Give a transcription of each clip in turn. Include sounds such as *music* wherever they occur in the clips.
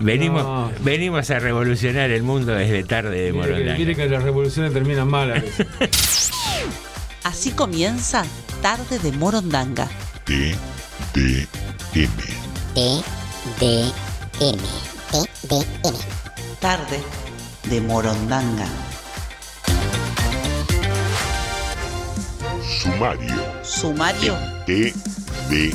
Venimos, No. venimos a revolucionar el mundo desde tarde de Mire que, Morondanga. mire que las revoluciones terminan mal a veces. *laughs* Así comienza Tarde de Morondanga. T, D, M. T, D, M. T, D, M. Tarde de Morondanga. Sumario. Sumario T, D,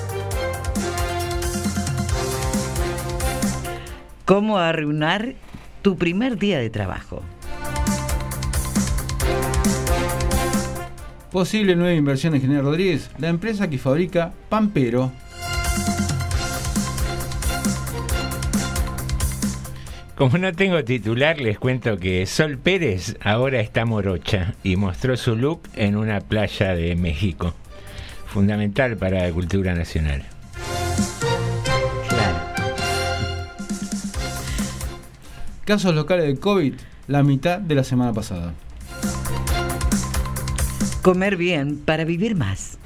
¿Cómo arruinar tu primer día de trabajo? Posible nueva inversión en General Rodríguez, la empresa que fabrica Pampero. Como no tengo titular, les cuento que Sol Pérez ahora está morocha y mostró su look en una playa de México. Fundamental para la cultura nacional. Casos locales de COVID, la mitad de la semana pasada. Comer bien para vivir más.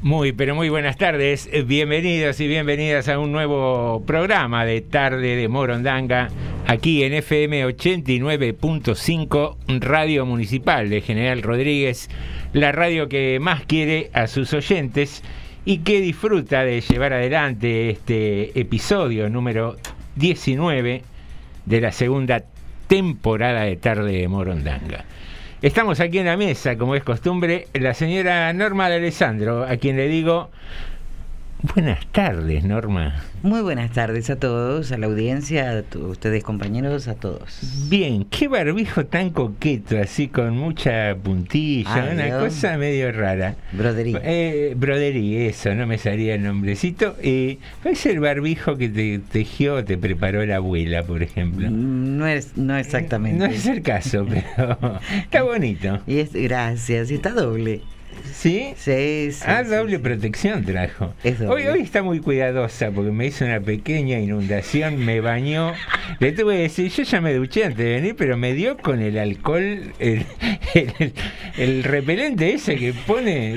Muy, pero muy buenas tardes. Eh, Bienvenidos y bienvenidas a un nuevo programa de Tarde de Morondanga, aquí en FM 89.5, Radio Municipal de General Rodríguez, la radio que más quiere a sus oyentes y que disfruta de llevar adelante este episodio número 19 de la segunda temporada de Tarde de Morondanga. Estamos aquí en la mesa, como es costumbre, la señora Norma de Alessandro, a quien le digo buenas tardes, Norma. Muy buenas tardes a todos, a la audiencia, a tu- ustedes compañeros, a todos. Bien, qué barbijo tan coqueto, así con mucha puntilla, Ay, una Dios. cosa medio rara. Broderí. Eh, broderí, eso, no me salía el nombrecito. Eh, es el barbijo que te tejió, te preparó la abuela, por ejemplo. No es, no exactamente. No es el caso, pero *laughs* está bonito. Y es, gracias, y está doble. ¿Sí? Sí, sí, Ah, sí, doble sí. protección trajo. Doble. Hoy, hoy está muy cuidadosa porque me hizo una pequeña inundación, me bañó. Le tuve que decir, yo ya me duché antes de venir, pero me dio con el alcohol, el, el- el repelente ese que pone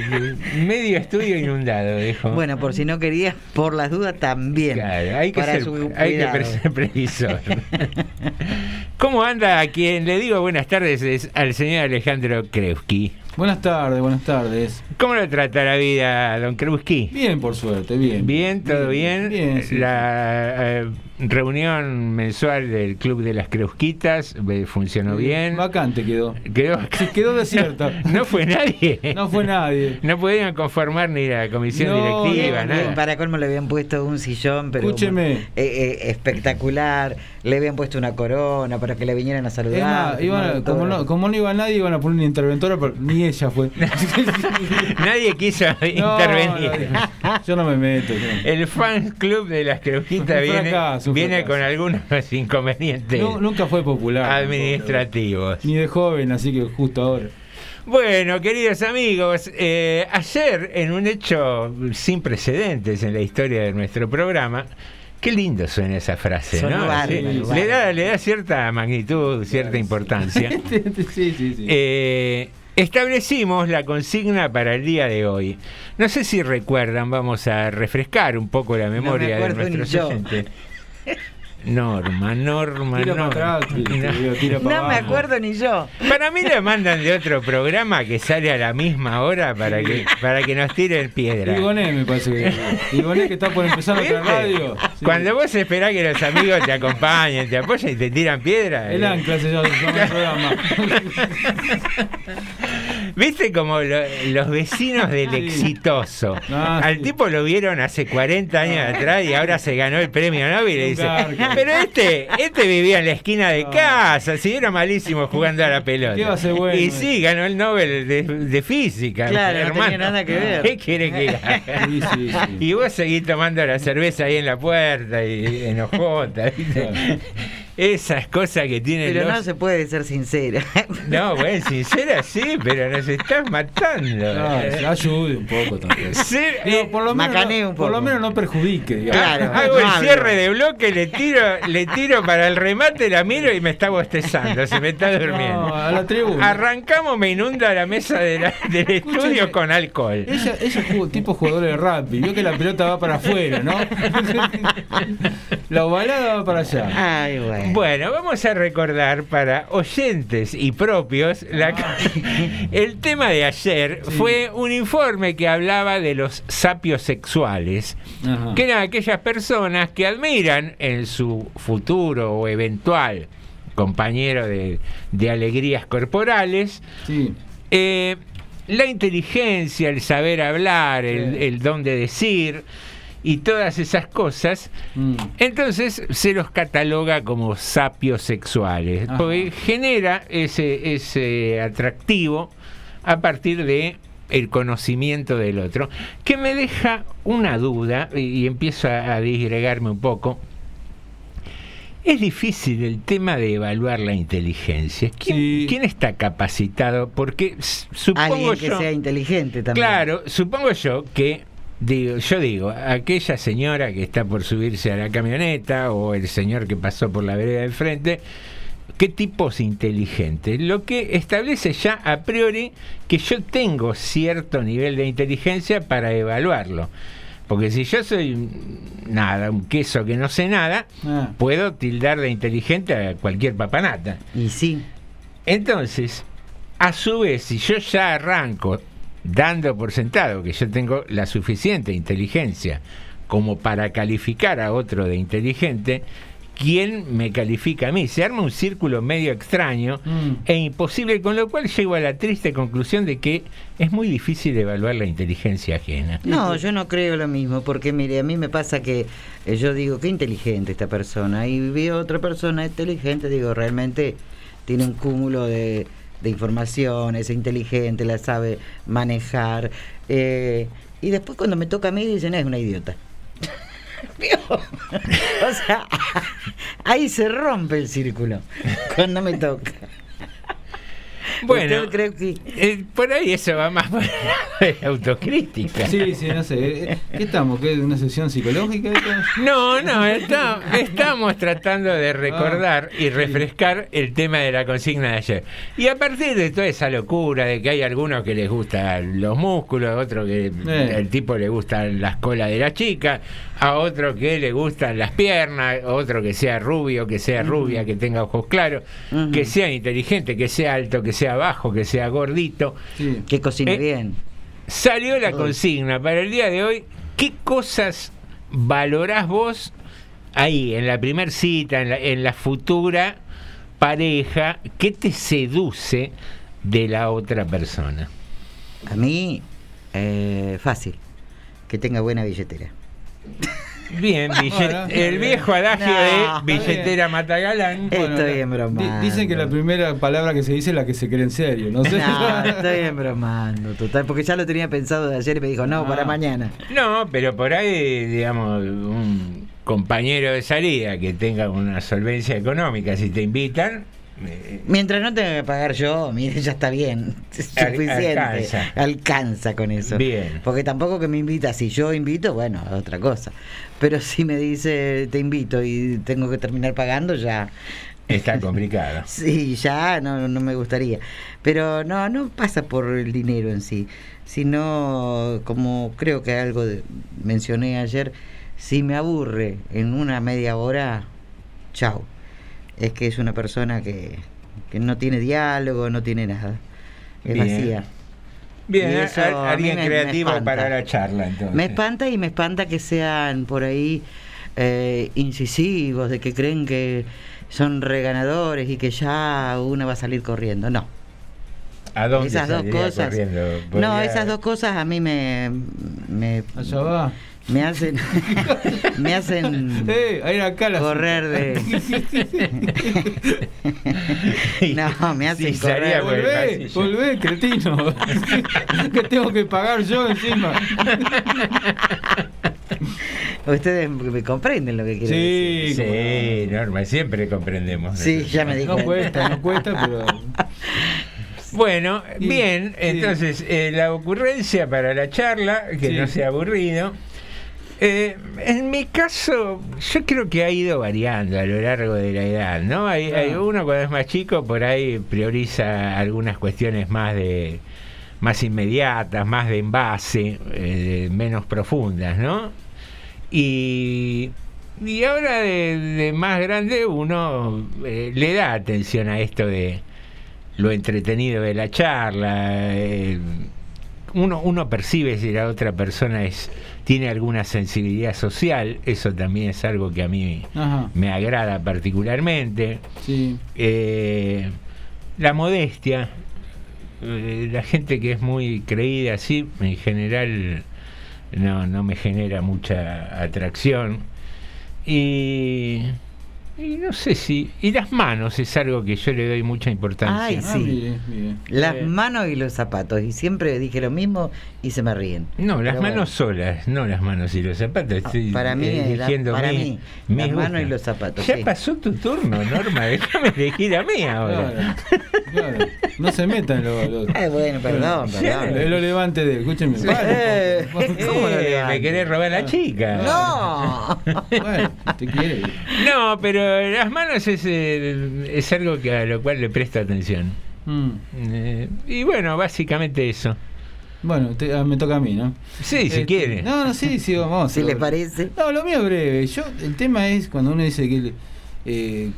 medio estudio inundado, dijo. Bueno, por si no querías, por las dudas también. Claro, hay que, para ser, hay que ser previsor. *laughs* ¿Cómo anda? A quien le digo buenas tardes es al señor Alejandro Krewski. Buenas tardes, buenas tardes. ¿Cómo lo trata la vida, don Krusky? Bien, por suerte, bien. Bien, todo bien. Bien, sí, la eh, reunión mensual del Club de las Creusquitas eh, funcionó bien. Vacante quedó. Quedó, *laughs* Sí, quedó desierta. *laughs* no fue nadie. No fue nadie. No podían conformar ni la comisión No, directiva, no, nada. Para colmo le habían puesto un sillón, pero Escúcheme. eh, eh, espectacular. Le habían puesto una corona para que le vinieran a saludar. más, iban a- como, no, como no iba nadie, iban a poner una interventora, pero ni ella fue. *laughs* Nadie quiso No, intervenir. no, yo no me meto. El fan club de las Creuquitas Un viene, fracaso, viene fracaso. con algunos *laughs* inconvenientes No, nunca fue popular. administrativos. Ni de joven, así que justo ahora. Bueno, queridos amigos, eh, ayer en un hecho sin precedentes en la historia de nuestro programa, qué lindo suena esa frase, ¿no? bárbaro, Sí, le, da, le da cierta magnitud, cierta importancia. *laughs* sí, sí, sí. Eh, establecimos la consigna para el día de hoy. No sé si recuerdan, vamos a refrescar un poco la memoria de acuerdo ni nuestros oyentes. Norma, Norma, Tira para Norma. atrás, para No me abajo. acuerdo ni yo. Para mí le mandan de otro programa que sale a la misma hora para que para que nos tiren piedra. Igoné me parece que. Igoné que está por empezar otra radio. Sí. Cuando vos esperás que los amigos te acompañen, te apoyan y te tiran piedra. El eh, ancla se llama el programa. *laughs* ¿Viste como lo- los vecinos del exitoso? Al sí. tipo lo vieron hace 40 años atrás y ahora se ganó el premio Nobel y dice, pero este, este vivía en la esquina de casa, si era malísimo jugando a la pelota. ¿Qué va a ser bueno? Y sí, ganó el Nobel de, de física. Claro, no hermano. tenía nada que ver. ¿Qué quiere que haga? Sí, sí, sí. Y vos seguís tomando la cerveza ahí en la puerta y enojota, ¿viste? Claro. Esas cosas que tienen Pero los... no se puede ser sincera. *laughs* No, bueno, sincera sí, pero nos estás matando. Ah, ayude un poco también. *laughs* Ser- eh, por, lo menos, Macanee no- un por lo poco. menos no perjudique, digamos. Claro. Hago el no cierre de bloque, le tiro, le tiro para el remate, la miro y me está bostezando, se me está durmiendo. No, a la tribuna. Arrancamos, me inunda la mesa de la- del estudio con alcohol. Ella, ella es tipo jugador de rugby. Vio que la pelota va para afuera, ¿no? *laughs* la ovalada va para allá. Ay, bueno. Bueno, vamos a recordar para oyentes y propios la- *laughs* el tema de ayer Sí. fue un informe que hablaba de los sapios sexuales, Ajá. que eran aquellas personas que admiran en su futuro o eventual compañero de, de alegrías corporales Sí. eh, la inteligencia, el saber hablar, el don de decir y todas esas cosas. Mm. Entonces se los cataloga como sapios sexuales, Ajá. porque genera ese, ese atractivo a partir de el conocimiento del otro, que me deja una duda y, y empiezo a, a disgregarme un poco. Es difícil el tema de evaluar la inteligencia. ¿Quién, Sí. quién está capacitado? Porque supongo Alguien que yo, sea inteligente también. Claro, supongo yo que digo, yo digo, aquella señora que está por subirse a la camioneta o el señor que pasó por la vereda del frente, ¿qué tipos inteligentes? Lo que establece ya a priori que yo tengo cierto nivel de inteligencia para evaluarlo. Porque si yo soy nada, un queso que no sé nada, Ah. puedo tildar de inteligente a cualquier papanata. Y sí. Entonces, a su vez, si yo ya arranco dando por sentado que yo tengo la suficiente inteligencia como para calificar a otro de inteligente, ¿quién me califica a mí? Se arma un círculo medio extraño Mm. e imposible, con lo cual llego a la triste conclusión de que es muy difícil evaluar la inteligencia ajena. No, yo no creo lo mismo, porque mire, a mí me pasa que eh, yo digo, qué inteligente esta persona, y veo otra persona inteligente, digo, realmente tiene un cúmulo de, de información, es inteligente, la sabe manejar, eh, y después cuando me toca a mí dicen, es una idiota. *laughs* *laughs* O sea, *laughs* ahí se rompe el círculo, cuando me toca. Bueno, ¿Usted cree que... eh, por ahí eso va más por la autocrítica. Sí, sí, no sé. Eh, ¿Qué estamos? ¿Qué? ¿Una sesión psicológica? No, no, está- estamos tratando de recordar Ah, y refrescar el tema de la consigna de ayer. Y a partir de toda esa locura de que hay algunos que les gustan los músculos, a otro que Eh. el tipo le gustan las colas de la chica, a otro que le gustan las piernas, a otro que sea rubio, que sea rubia, que tenga ojos claros, que sea inteligente, que sea alto, que sea bajo, que sea gordito. Sí. Que cocine Eh, bien. Salió la consigna para el día de hoy. ¿Qué cosas valorás vos ahí, en la primer cita, en la, en la futura pareja? ¿Qué te seduce de la otra persona? A mí, eh, fácil. Que tenga buena billetera. Bien, billet- *laughs* Bueno, el viejo adagio No, de billetera matagalán. Estoy embromando. di- Dicen que la primera palabra que se dice es la que se cree en serio, no sé. No, *laughs* estoy embromando, total, porque ya lo tenía pensado de ayer y me dijo, no, para Ah. mañana. No, pero por ahí, digamos, un compañero de salida que tenga una solvencia económica, si te invitan, eh, Mientras no tenga que pagar yo, mire, ya está bien. Es *laughs* Al- suficiente. alcanza. Alcanza con eso. Bien. Porque tampoco que me invita, si yo invito, bueno, es otra cosa. Pero *laughs* si me dice, te invito y tengo que terminar pagando, ya. está *laughs* complicado. Sí, ya no, no me gustaría. Pero no, no pasa por el dinero en sí, sino como creo que algo de- mencioné ayer, si me aburre en una media hora, chao. Es que es una persona que, que no tiene diálogo, no tiene nada. Es Bien. vacía. Bien, eso alguien me- creativo para la charla, entonces. Me espanta y me espanta que sean por ahí eh, incisivos, de que creen que son reganadores y que ya una va a salir corriendo. No. ¿A dónde esas dos cosas. corriendo? No, esas dos cosas a mí me me, Allá va. Me hacen *laughs* me hacen *laughs* Eh, ahí acá la correr de *laughs* No, me hacen Sí, correr. Volvé, volvé, cretino. que tengo que pagar yo encima. Ustedes me comprenden lo que quiero decir. Sí, Sí, Norma, siempre comprendemos. Sí, eso. ya me di no cuenta. cuesta, no cuesta, pero. Bueno, bien, sí. entonces eh, la ocurrencia para la charla, que Sí. no sea aburrido. Eh, en mi caso, yo creo que ha ido variando a lo largo de la edad, ¿no? Hay, hay Ah. uno cuando es más chico por ahí prioriza algunas cuestiones más de más inmediatas, más de envase, eh, de- menos profundas, ¿no? Y, y ahora de, de más grande uno eh, le da atención a esto de lo entretenido de la charla. eh, uno, uno percibe si la otra persona es tiene alguna sensibilidad social, eso también es algo que a mí Ajá, me agrada particularmente. sí. Eh, la modestia, eh, la gente que es muy creída así, en general no, no me genera mucha atracción. Y, y no sé si... Y las manos es algo que yo le doy mucha importancia. Ay, Ah, sí. mire, mire. Las Eh. manos y los zapatos. Y siempre dije lo mismo y se me ríen. No, las Pero manos bueno. solas, no las manos y los zapatos. Estoy para mí, eh, la- para mi- mí, mis las manos y los zapatos, Ya sí. pasó tu turno, *laughs* Norma, déjame elegir a mí ahora. Claro, claro. No se metan los. los- *laughs* Ay, bueno, perdón, perdón. Es lo levante de. Escúchenme. Eh, ¿Cómo lo Eh, levanta? me querés robar la chica? ¡No! Bueno, te quiere. No, pero las manos es, eh, es algo que a lo cual le presto atención. Mm. Eh, y bueno, básicamente eso. Bueno, te- ah, me toca a mí, ¿no? Sí, si Este, quiere. No, no, sí, sí, vamos. Si le parece. No, lo mío es breve. Yo, el tema es cuando uno dice que eh,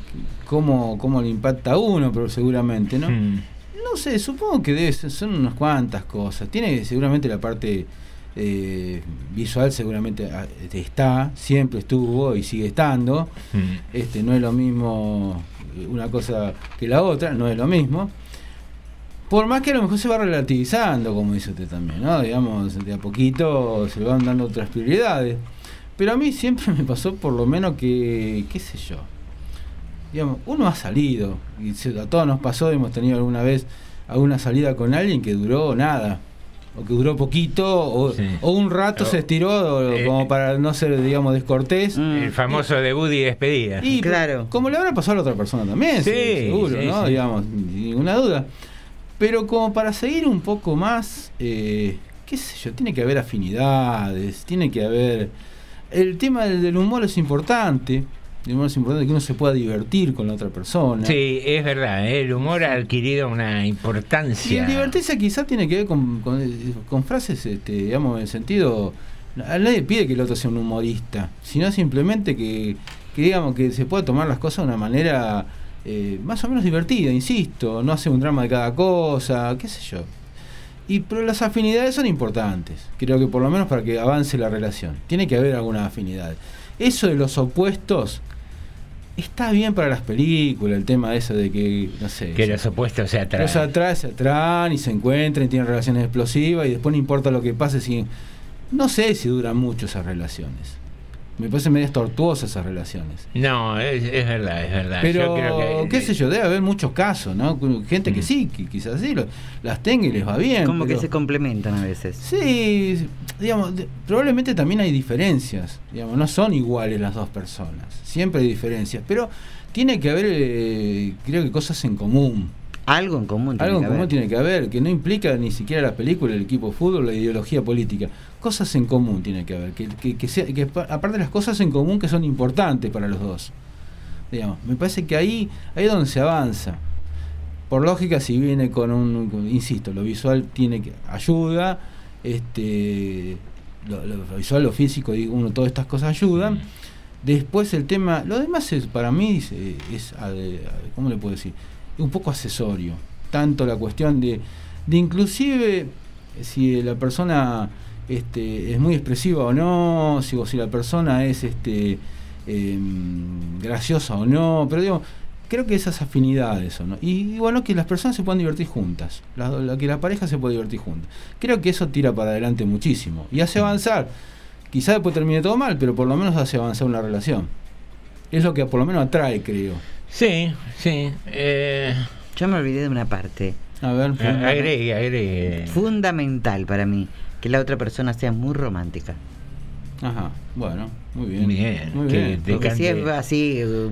cómo, cómo le impacta a uno, pero seguramente, ¿no? Mm. No sé, supongo que debe ser- son unas cuantas cosas. Tiene seguramente la parte eh, visual, seguramente ah, está, siempre estuvo y sigue estando. Mm. Este, no es lo mismo una cosa que la otra, no es lo mismo. Por más que a lo mejor se va relativizando, como dice usted también, ¿no? Digamos, de a poquito se van dando otras prioridades. Pero a mí siempre me pasó por lo menos que, qué sé yo, digamos, uno ha salido, y se- a todos nos pasó, hemos tenido alguna vez alguna salida con alguien que duró nada, o que duró poquito, o, Sí. o un rato O- se estiró, o- eh, como para no ser, digamos, descortés. Mm. El famoso debut y despedida. Y Claro. Como le habrá pasado a la otra persona también, Sí, se- seguro, sí, ¿no? sí. Digamos, sin ninguna duda. Pero como para seguir un poco más, eh, qué sé yo, tiene que haber afinidades, tiene que haber... El tema del, del humor es importante, el humor es importante que uno se pueda divertir con la otra persona. Sí, es verdad, ¿eh? el humor ha adquirido una Y importancia. el divertirse quizás tiene que ver con, con- con frases, este, digamos, en el sentido... a Nadie pide que el otro sea un humorista, sino simplemente que, que digamos que se pueda tomar las cosas de una manera eh, más o menos divertida, insisto, no hace un drama de cada cosa, qué sé yo. Y, pero las afinidades son importantes, creo que por lo menos para que avance la relación. Tiene que haber algunas afinidades. Eso de los opuestos está bien para las películas, el tema de eso de que, no sé. Que los opuestos se atraen. Se atraen, se atraen y se encuentran y tienen relaciones explosivas y después no importa lo que pase si... No sé si duran mucho esas relaciones. Me parecen medias tortuosas esas relaciones. No, es, es verdad, es verdad. Pero, Yo creo que- qué sé yo, debe haber muchos casos, ¿no? Gente que sí, que quizás sí, lo- las tenga y les va bien. Como que se complementan a veces. Sí, digamos, de- probablemente también hay diferencias, digamos, no son iguales las dos personas, siempre hay diferencias, pero tiene que haber, eh, creo que cosas en común. Algo en común. tiene Algo en que común haber. tiene que haber, que no implica ni siquiera la película, el equipo de fútbol, la ideología política. Cosas en común tiene que haber, que, que, que sea- que pa- aparte de las cosas en común que son importantes para los dos. Digamos, me parece que ahí, ahí es donde se avanza. Por lógica, si viene con un, con- insisto, lo visual tiene que ayuda, este, lo, lo visual, lo físico, digo, uno, todas estas cosas ayudan. Después el tema, lo demás es para mí es, es, ¿cómo le puedo decir? Un poco accesorio. Tanto la cuestión de, de inclusive si la persona este, es muy expresiva o no, si, o si la persona es este, em, graciosa o no, pero digo, creo que esas afinidades o no. Y, y bueno, que las personas se puedan divertir juntas, la, la- que la pareja se puede divertir juntas. Creo que eso tira para adelante muchísimo y hace avanzar. Quizá después termine todo mal, pero por lo menos hace avanzar una relación. Es lo que por lo menos atrae, creo. Sí, sí. eh, Yo me olvidé de una parte. A ver, a- agregue, agregue. Fundamental para mí. Que la otra persona sea muy romántica. Ajá, bueno, muy bien. Bien, muy que bien. te Porque si es así. eh,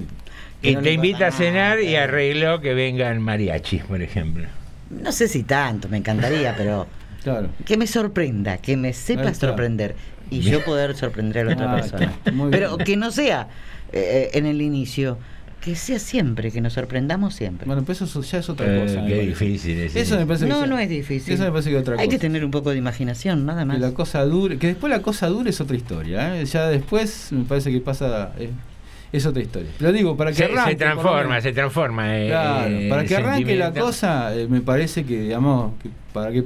que Y no te invita a cenar nada, y arregló que vengan mariachis, por ejemplo. No sé si tanto, me encantaría, pero Claro. que me sorprenda, que me sepa sorprender y yo poder sorprender a la otra Ah, persona. Pero que no sea eh, en el inicio, que sea siempre, que nos sorprendamos siempre. Bueno, pues eso ya es otra Eh, cosa. me qué difícil es Eso me parece que No, ya- no es difícil. Eso me parece que es otra Hay que cosa. tener un poco de imaginación, nada más. Que la cosa dure, que después la cosa dure es otra historia. ¿eh? Ya después me parece que pasa. eh, es otra historia. Lo digo, para que Se, arranque. transforma, se transforma. eh, Claro, eh, para que arranque la cosa, eh, me parece que, digamos, que para que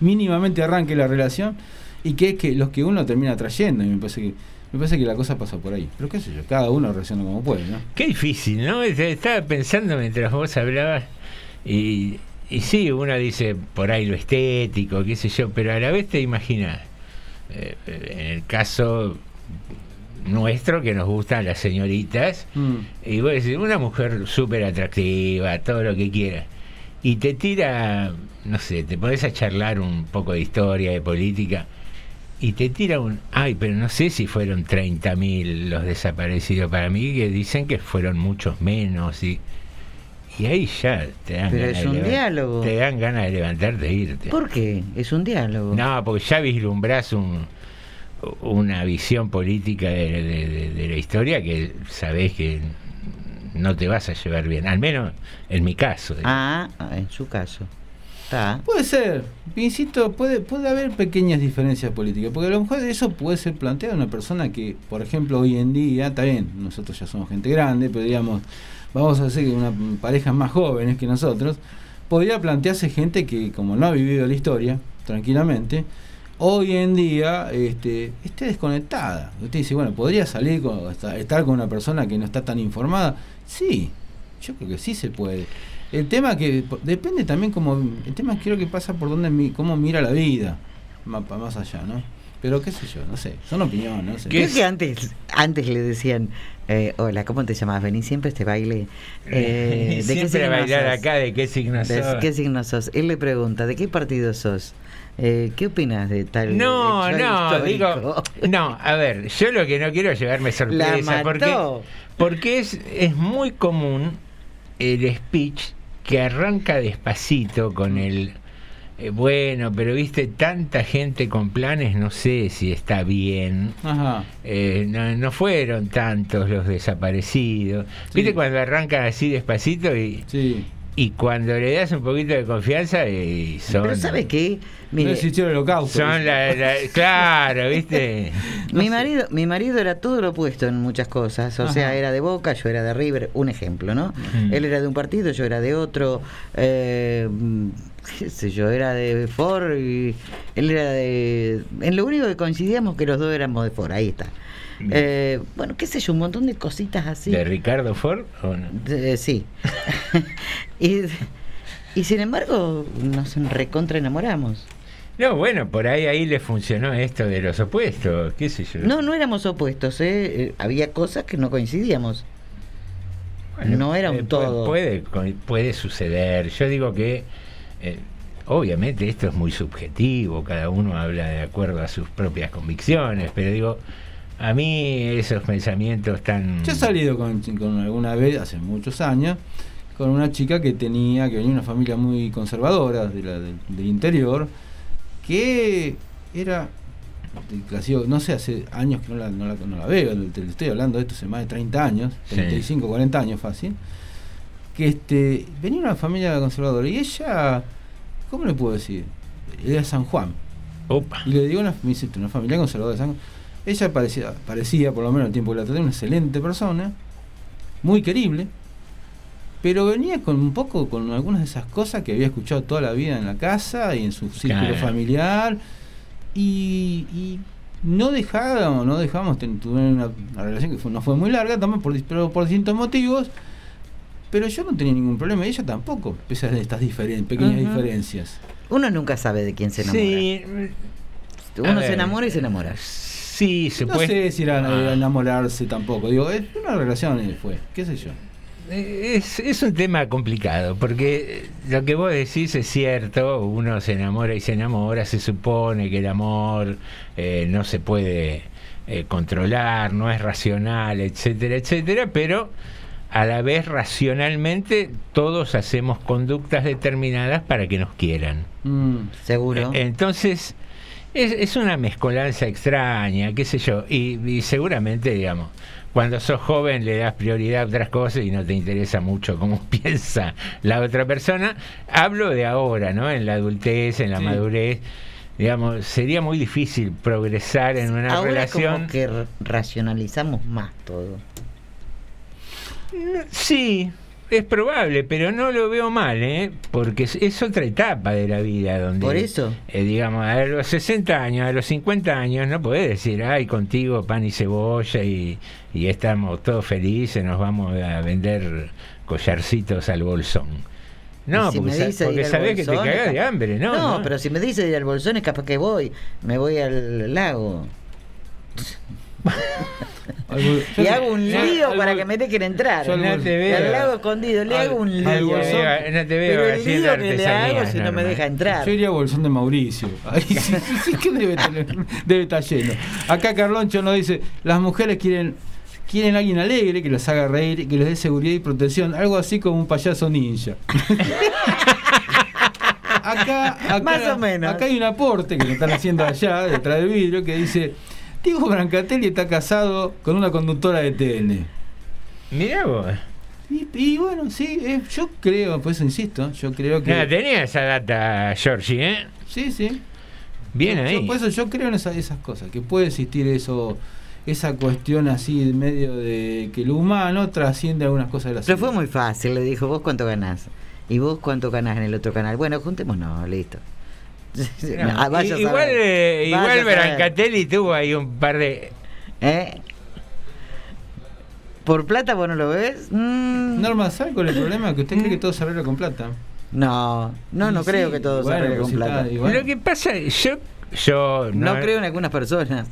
mínimamente arranque la relación y que es que los que uno termina trayendo. Y me parece que me parece que la cosa pasa por ahí. Pero qué sé yo, cada uno reacciona como puede, ¿no? Qué difícil, ¿no? Estaba pensando mientras vos hablabas y, y sí, uno dice por ahí lo estético, qué sé yo, pero a la vez te imaginas, eh, en el caso nuestro que nos gustan las señoritas, Mm. y vos decís, una mujer súper atractiva, todo lo que quieras, y te tira, no sé, te pones a charlar un poco de historia, de política, y te tira un, ay, pero no sé si fueron 30.000 los desaparecidos para mí, que dicen que fueron muchos menos, y, y ahí ya te dan, Pero ganas es un de diálogo. te dan ganas de levantarte e irte. ¿Por qué? Es un diálogo. No, porque ya vislumbrás un, una visión política de, de- de- de la historia que sabés que no te vas a llevar bien, al menos en mi caso. Ah, en su caso. Puede ser, insisto, puede, puede haber pequeñas diferencias políticas, porque a lo mejor eso puede ser planteado una persona que, por ejemplo, hoy en día, está bien, nosotros ya somos gente grande, pero digamos, vamos a decir que una pareja más jóvenes que nosotros, podría plantearse gente que, como no ha vivido la historia, tranquilamente, hoy en día este, esté desconectada. Usted dice, bueno, ¿podría salir con, esta- estar con una persona que no está tan informada? Sí, yo creo que sí se puede. El tema que depende también como el tema creo que pasa por donde mi, cómo mira la vida, más, más allá, ¿no? Pero qué sé yo, no sé, son opiniones, no sé. Creo que antes, antes le decían, eh, hola, ¿cómo te llamas? Vení siempre a este baile. Eh, ¿De qué Siempre signo bailar sos? acá, ¿de qué signo ¿De sos? qué signo sos? Él le pregunta, ¿de qué partido sos? Eh, ¿Qué opinas de tal No, no, histórico? digo, no, a ver, yo lo que no quiero es llevarme sorpresa, La porque, porque es, es muy común el speech que arranca despacito con el, eh, bueno, pero viste, tanta gente con planes, no sé si está bien, Ajá. Eh, no, no fueron tantos los desaparecidos, viste cuando arrancan así despacito y, Sí. Y cuando le das un poquito de confianza, y son. Pero ¿sabe qué? No Mire, existió el holocausto. Son la, la- *laughs* claro, ¿viste? *laughs* mi marido, mi marido era todo lo opuesto en muchas cosas. O sea, era de Boca, yo era de River, un ejemplo, ¿no? Mm. Él era de un partido, yo era de otro. eh, qué sé yo, era de Ford y él era de. En lo único que coincidíamos que los dos éramos de Ford, ahí está. Eh, bueno, qué sé yo, un montón de cositas así. ¿De Ricardo Ford o no? De- sí. *laughs* y, y sin embargo, nos recontra enamoramos. No, bueno, por ahí ahí le funcionó esto de los opuestos, qué sé yo. No, no éramos opuestos, ¿eh? Eh, Había cosas que no coincidíamos. Bueno, no era un eh, todo. Puede, puede suceder. Yo digo que, eh, obviamente, esto es muy subjetivo, cada uno habla de acuerdo a sus propias convicciones, pero digo, a mí esos pensamientos tan. Yo he salido con, con alguna vez, hace muchos años, con una chica que tenía, que venía de una familia muy conservadora de la- del, del interior, que era, clase- no sé, hace años que no la, no la, no la veo, te estoy hablando de esto hace más de 30 años, Sí. 35, 40 años fácil, que este, venía de una familia conservadora y ella, ¿cómo le puedo decir? Era de San Juan. Opa. Y le digo, una, me dice, una familia conservadora de San Ella parecía, parecía, por lo menos el tiempo que la traté, una excelente persona, muy querible, pero venía con un poco con algunas de esas cosas que había escuchado toda la vida en la casa y en su círculo Claro. familiar, y, y no dejábamos, no dejábamos ten- tener una, una relación que fue- no fue muy larga, también por, pero por distintos motivos, pero yo no tenía ningún problema, y ella tampoco, pese a estas diferen- pequeñas diferencias. Uno nunca sabe de quién se enamora. Sí, Uno ver, se enamora y se enamora. Sí, se No puede. sé si era Ah. enamorarse tampoco. Digo, es una relación eh, fue, qué sé yo. Eh, Es, es un tema complicado, porque lo que vos decís es cierto, uno se enamora y se enamora, se supone que el amor eh, no se puede eh, controlar, no es racional, etcétera, etcétera, pero a la vez racionalmente todos hacemos conductas determinadas para que nos quieran. Mm. Seguro. Eh, Entonces, es, es una mezcolanza extraña, qué sé yo, y, y seguramente, digamos, cuando sos joven le das prioridad a otras cosas y no te interesa mucho cómo *laughs* piensa la otra persona. Hablo de ahora, ¿no? En la adultez, en la Sí. madurez. Digamos, sería muy difícil progresar en una Ahora relación. como que racionalizamos más todo. Sí, es probable, pero no lo veo mal, ¿eh? Porque es, es otra etapa de la vida donde... Por eso. eh, digamos, a los 60 años, a los 50 años, no podés decir, ay, contigo pan y cebolla y, y estamos todos felices, nos vamos a vender collarcitos al bolsón. No, si porque, sabés que te cagás de hambre, ¿no? No, pero si me dice ir al bolsón es capaz que voy. Me voy al lago. *laughs* Algo- Y hago un lío algo- para que me dejen entrar. yo No te veo. Al lago escondido, le Al- hago un lío. No te bolsón. veo, no te veo Pero el lío que le hago si no me deja entrar. Yo iría a Bolsón de Mauricio. *laughs* Ahí sí, sí, sí que debe, tener- debe estar lleno. Acá Carloncho nos dice, las mujeres quieren quieren a alguien alegre, que los haga reír, que les dé seguridad y protección, algo así como un payaso ninja. *laughs* acá, acá, Más o menos. acá hay un aporte que lo están haciendo allá, detrás del vidrio, que dice, Diego Brancatelli está casado con una conductora de TN. Mirá vos. Y, y bueno, sí, eh, yo creo, por eso insisto, yo creo que... No, tenía esa data, Georgie, ¿eh? Sí, sí. Bien Yo- ahí. yo- por eso yo creo en esa- esas cosas, que puede existir eso, esa cuestión así en medio de que lo humano trasciende algunas cosas de la Pero fue muy fácil, le dijo, vos cuánto ganás. Y vos cuánto ganás en el otro canal. Bueno, juntémonos, listo. *laughs* No, Ah, vaya igual, eh, igual. Brancatelli tuvo ahí un par de. ¿Eh? ¿Por plata vos no lo ves? Mm, Norma, ¿sabe cuál es el problema? Que usted cree que todo se arregla con plata. no, no, no creo que todo bueno, se arregle con plata. bueno. Lo que pasa, yo, yo No, creo en algunas personas.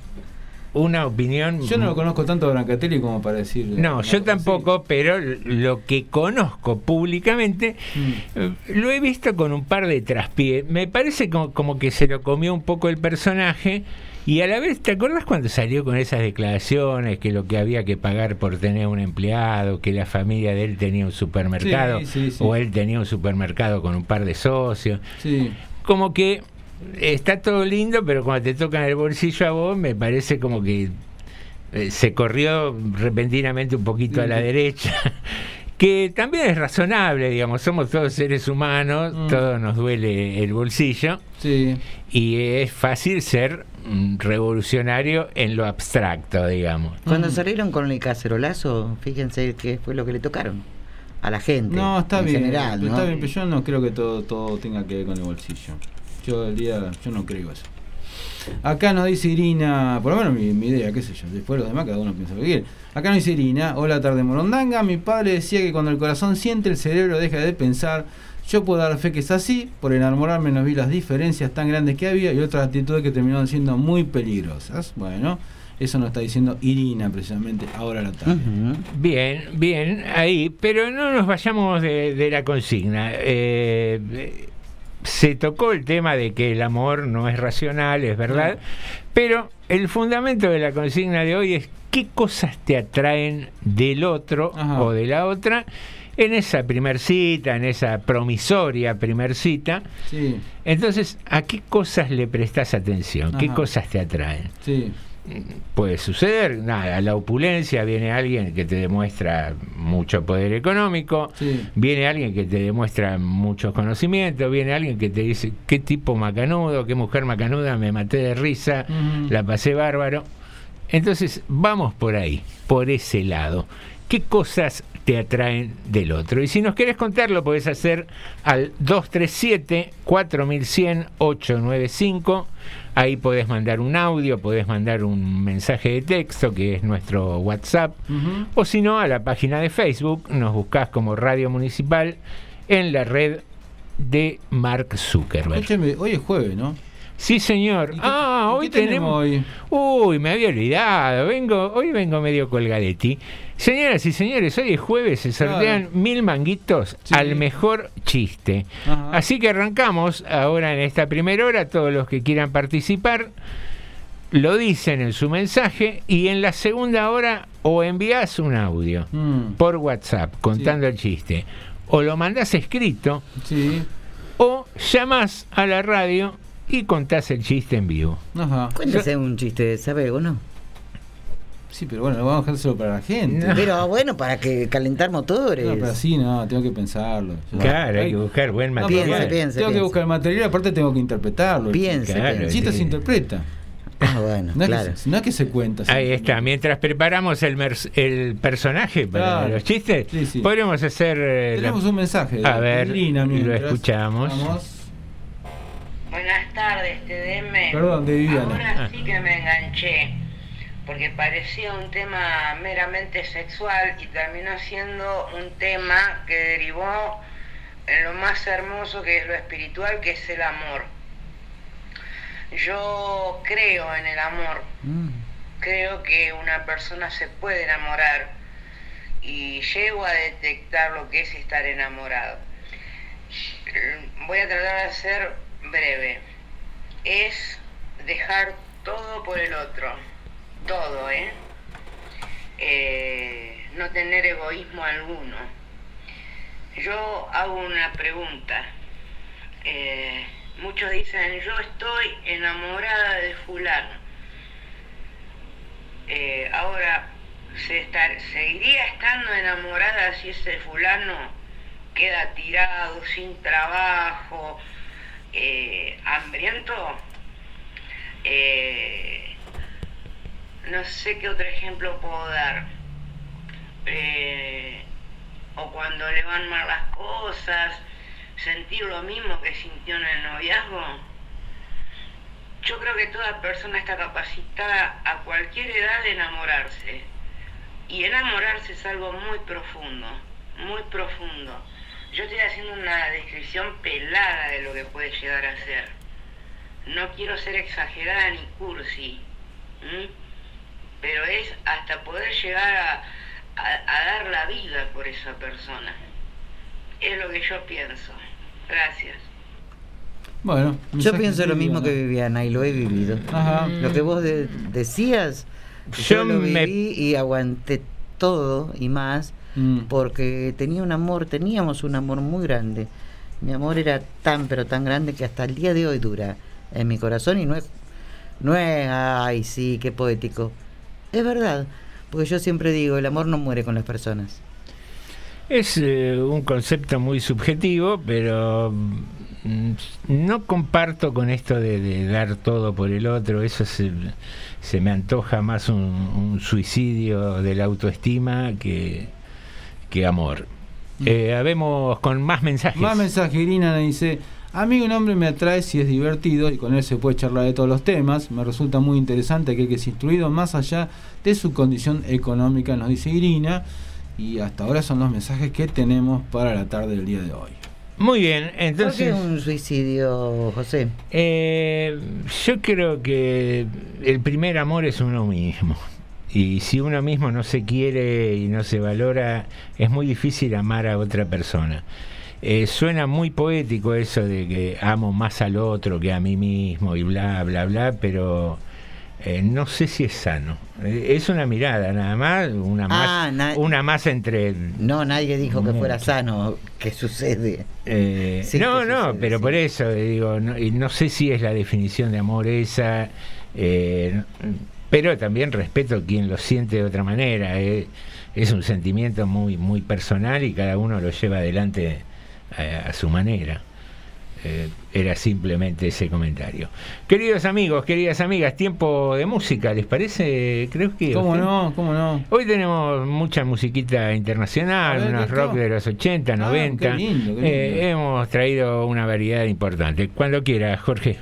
Una opinión. Yo no lo conozco tanto a Brancatelli como para decir... No, una yo tampoco, pero lo que conozco públicamente. Mm. eh, lo he visto con un par de traspiés. Me parece como, como que se lo comió un poco el personaje. Y a la vez, ¿te acuerdas cuando salió con esas declaraciones que lo que había que pagar por tener un empleado, que la familia de él tenía un supermercado, Sí, sí, sí. o él tenía un supermercado con un par de socios? Sí. Como que está todo lindo, pero cuando te tocan el bolsillo a vos, me parece como que eh, se corrió repentinamente un poquito a la derecha. *laughs* que también es razonable, digamos, somos todos seres humanos, Mm. todos nos duele el bolsillo Sí. y es fácil ser revolucionario en lo abstracto, digamos. Cuando Mm. salieron con el cacerolazo, fíjense qué fue lo que le tocaron a la gente. No, está en bien. general, ¿no? Está bien, pero yo no creo que todo, todo tenga que ver con el bolsillo. Yo el día, yo no creo eso. Acá nos dice Irina, por lo menos mi, idea, qué sé yo, después los demás cada uno piensa lo que quiere. Acá nos dice Irina, hola tarde morondanga, mi padre decía que cuando el corazón siente el cerebro deja de pensar. Yo puedo dar fe que es así, por enamorarme no vi las diferencias tan grandes que había y otras actitudes que terminaron siendo muy peligrosas. Bueno, eso nos está diciendo Irina precisamente ahora a la tarde. Bien, bien, ahí, pero no nos vayamos de, de la consigna. Eh, se tocó el tema de que el amor no es racional, es verdad, pero el fundamento de la consigna de hoy es qué cosas te atraen del otro Ajá. o de la otra en esa primer cita, en esa promisoria primer cita. Sí, Entonces, ¿a qué cosas le prestas atención? ¿Qué cosas te atraen? sí. Puede suceder, nada, la opulencia viene alguien que te demuestra mucho poder económico, Sí. viene alguien que te demuestra muchos conocimientos, viene alguien que te dice qué tipo macanudo, qué mujer macanuda, me maté de risa, la pasé bárbaro. Entonces, vamos por ahí, por ese lado. ¿Qué cosas te atraen del otro? Y si nos querés contar, lo podés hacer al 237-4100-895. Ahí podés mandar un audio, podés mandar un mensaje de texto, que es nuestro WhatsApp. O si no, a la página de Facebook, nos buscás como Radio Municipal en la red de Mark Zuckerberg. Escúcheme, hoy es jueves, ¿no? Sí, señor. ¿Y qué- ah, hoy tenemos. hoy? Uy, me había olvidado. Vengo, hoy vengo medio colgadetti. Señoras y señores, hoy es jueves, se sortean mil manguitos Sí. al mejor chiste. Ajá. Así que arrancamos ahora en esta primera hora. Todos los que quieran participar lo dicen en su mensaje y en la segunda hora o envías un audio Mm, por WhatsApp contando el chiste o lo mandás escrito sí, o llamás a la radio y contás el chiste en vivo. ajá. Cuéntese un chiste, ¿sabe o no? Sí, pero bueno, vamos a dejárselo para la gente. No. Pero bueno, para que calentar motores. No, pero así no, tengo que pensarlo. Yo- Claro, hay Ay, que buscar buen no, material. pero Piense, piense, Tengo que buscar el material, aparte tengo que interpretarlo. Piense, Claro, El chiste sí. se interpreta. Ah, bueno, No es, claro. que, se- no es que se cuenta. Ahí se- está, mientras preparamos el, mers- el personaje para Claro. los chistes, Sí, sí. podremos hacer... eh, la- Tenemos un mensaje. de A ver, Lina lo escuchamos. Vamos. Buenas tardes, TDM. Perdón, de Viviana. Ahora sí que me enganché, porque parecía un tema meramente sexual y terminó siendo un tema que derivó en lo más hermoso que es lo espiritual, que es el amor. Yo creo en el amor, Mm. creo que una persona se puede enamorar y llego a detectar lo que es estar enamorado. Voy a tratar de ser breve. Es dejar todo por el otro. Todo, ¿eh? Eh, no tener egoísmo alguno. Yo hago una pregunta. Eh, muchos dicen, yo estoy enamorada de fulano. Eh, ahora, ¿se estar- ¿seguiría estando enamorada si ese fulano queda tirado, sin trabajo, hambriento? No sé qué otro ejemplo puedo dar. Eh, o cuando le van mal las cosas, sentir lo mismo que sintió en el noviazgo. Yo creo que toda persona está capacitada a cualquier edad de enamorarse. Y enamorarse es algo muy profundo, muy profundo. Yo estoy haciendo una descripción pelada de lo que puede llegar a ser. No quiero ser exagerada ni cursi, ¿m? Pero es hasta poder llegar a, a- a dar la vida por esa persona. Es lo que yo pienso. Gracias. Bueno, Yo pienso lo mismo que Viviana. Y lo he vivido. Ajá. Lo que vos de- decías, Yo yo lo me- viví y aguanté todo y más Mm. porque tenía un amor, teníamos un amor muy grande. Mi amor era tan pero tan grande que hasta el día de hoy dura en mi corazón y no es no es ay sí, qué poético. Es verdad, porque yo siempre digo, el amor no muere con las personas. Es eh, un concepto muy subjetivo, pero mm, no comparto con esto de, de dar todo por el otro. Eso se, se me antoja más un, un suicidio de la autoestima que, que amor. Eh, habemos con más mensajes. Más mensaje, Irina dice, a mí un hombre me atrae si es divertido y con él se puede charlar de todos los temas. Me resulta muy interesante que que es instruido más allá de su condición económica, nos dice Irina. Y hasta ahora son los mensajes que tenemos para la tarde del día de hoy. Muy bien, ¿Por qué entonces... un suicidio, José? Eh, yo creo que el primer amor es uno mismo. Y si uno mismo no se quiere y no se valora, es muy difícil amar a otra persona. Eh, suena muy poético eso de que amo más al otro que a mí mismo y bla, bla, bla, pero eh, no sé si es sano. Eh, es una mirada nada más, una más, Ah, na- una más entre... No, nadie dijo que fuera sano. ¿Qué sucede? Eh, *laughs* Sí, no, que no, sucede, pero sí. por eso digo, no, y no sé si es la definición de amor esa, eh, pero también respeto quien lo siente de otra manera. eh, es un sentimiento muy, muy personal y cada uno lo lleva adelante a, a su manera. Eh, era simplemente ese comentario. Queridos amigos, queridas amigas, tiempo de música, ¿les parece? Creo que ¿Cómo no? ¿Cómo no? Hoy tenemos mucha musiquita internacional, ver, unos ¿qué rock de los 80, Ah, 90. qué lindo, qué Eh, hemos traído una variedad importante. Cuando quiera, Jorge.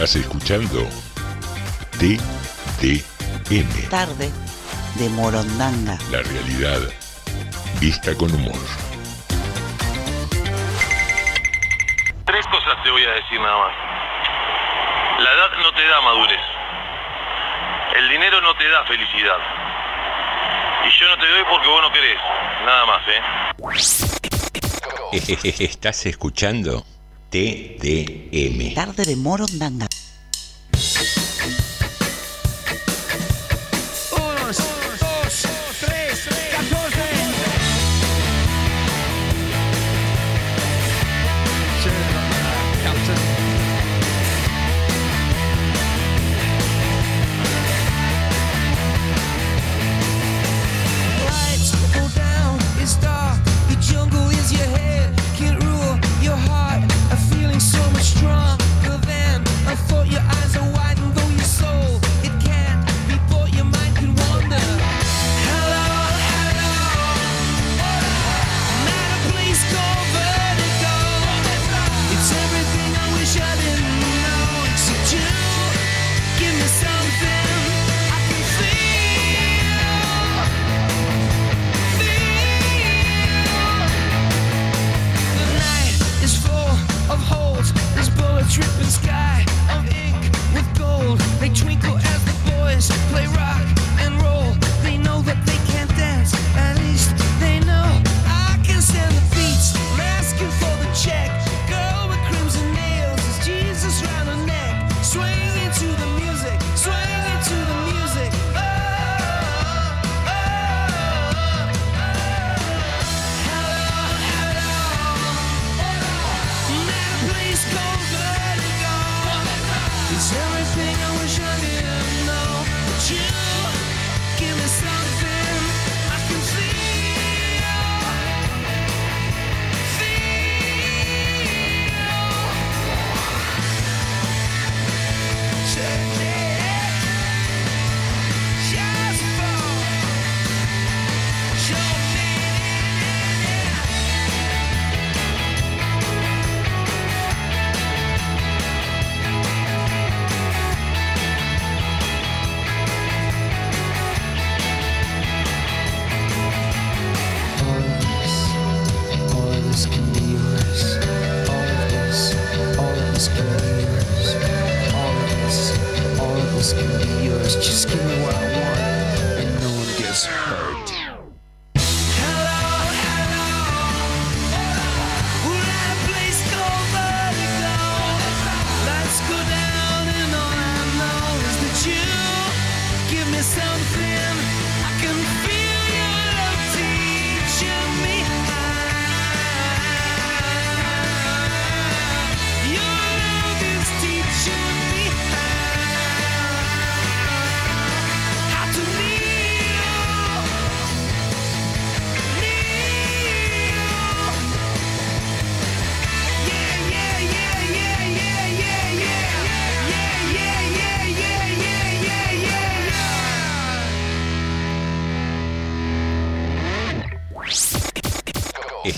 Estás escuchando TDM, Tarde de Morondanga. la realidad vista con humor. Tres cosas te voy a decir nada más. La edad no te da madurez. El dinero no te da felicidad. Y yo no te doy porque vos no querés. Nada más, ¿eh? *laughs* Estás escuchando TDM. Tarde de Morondanga.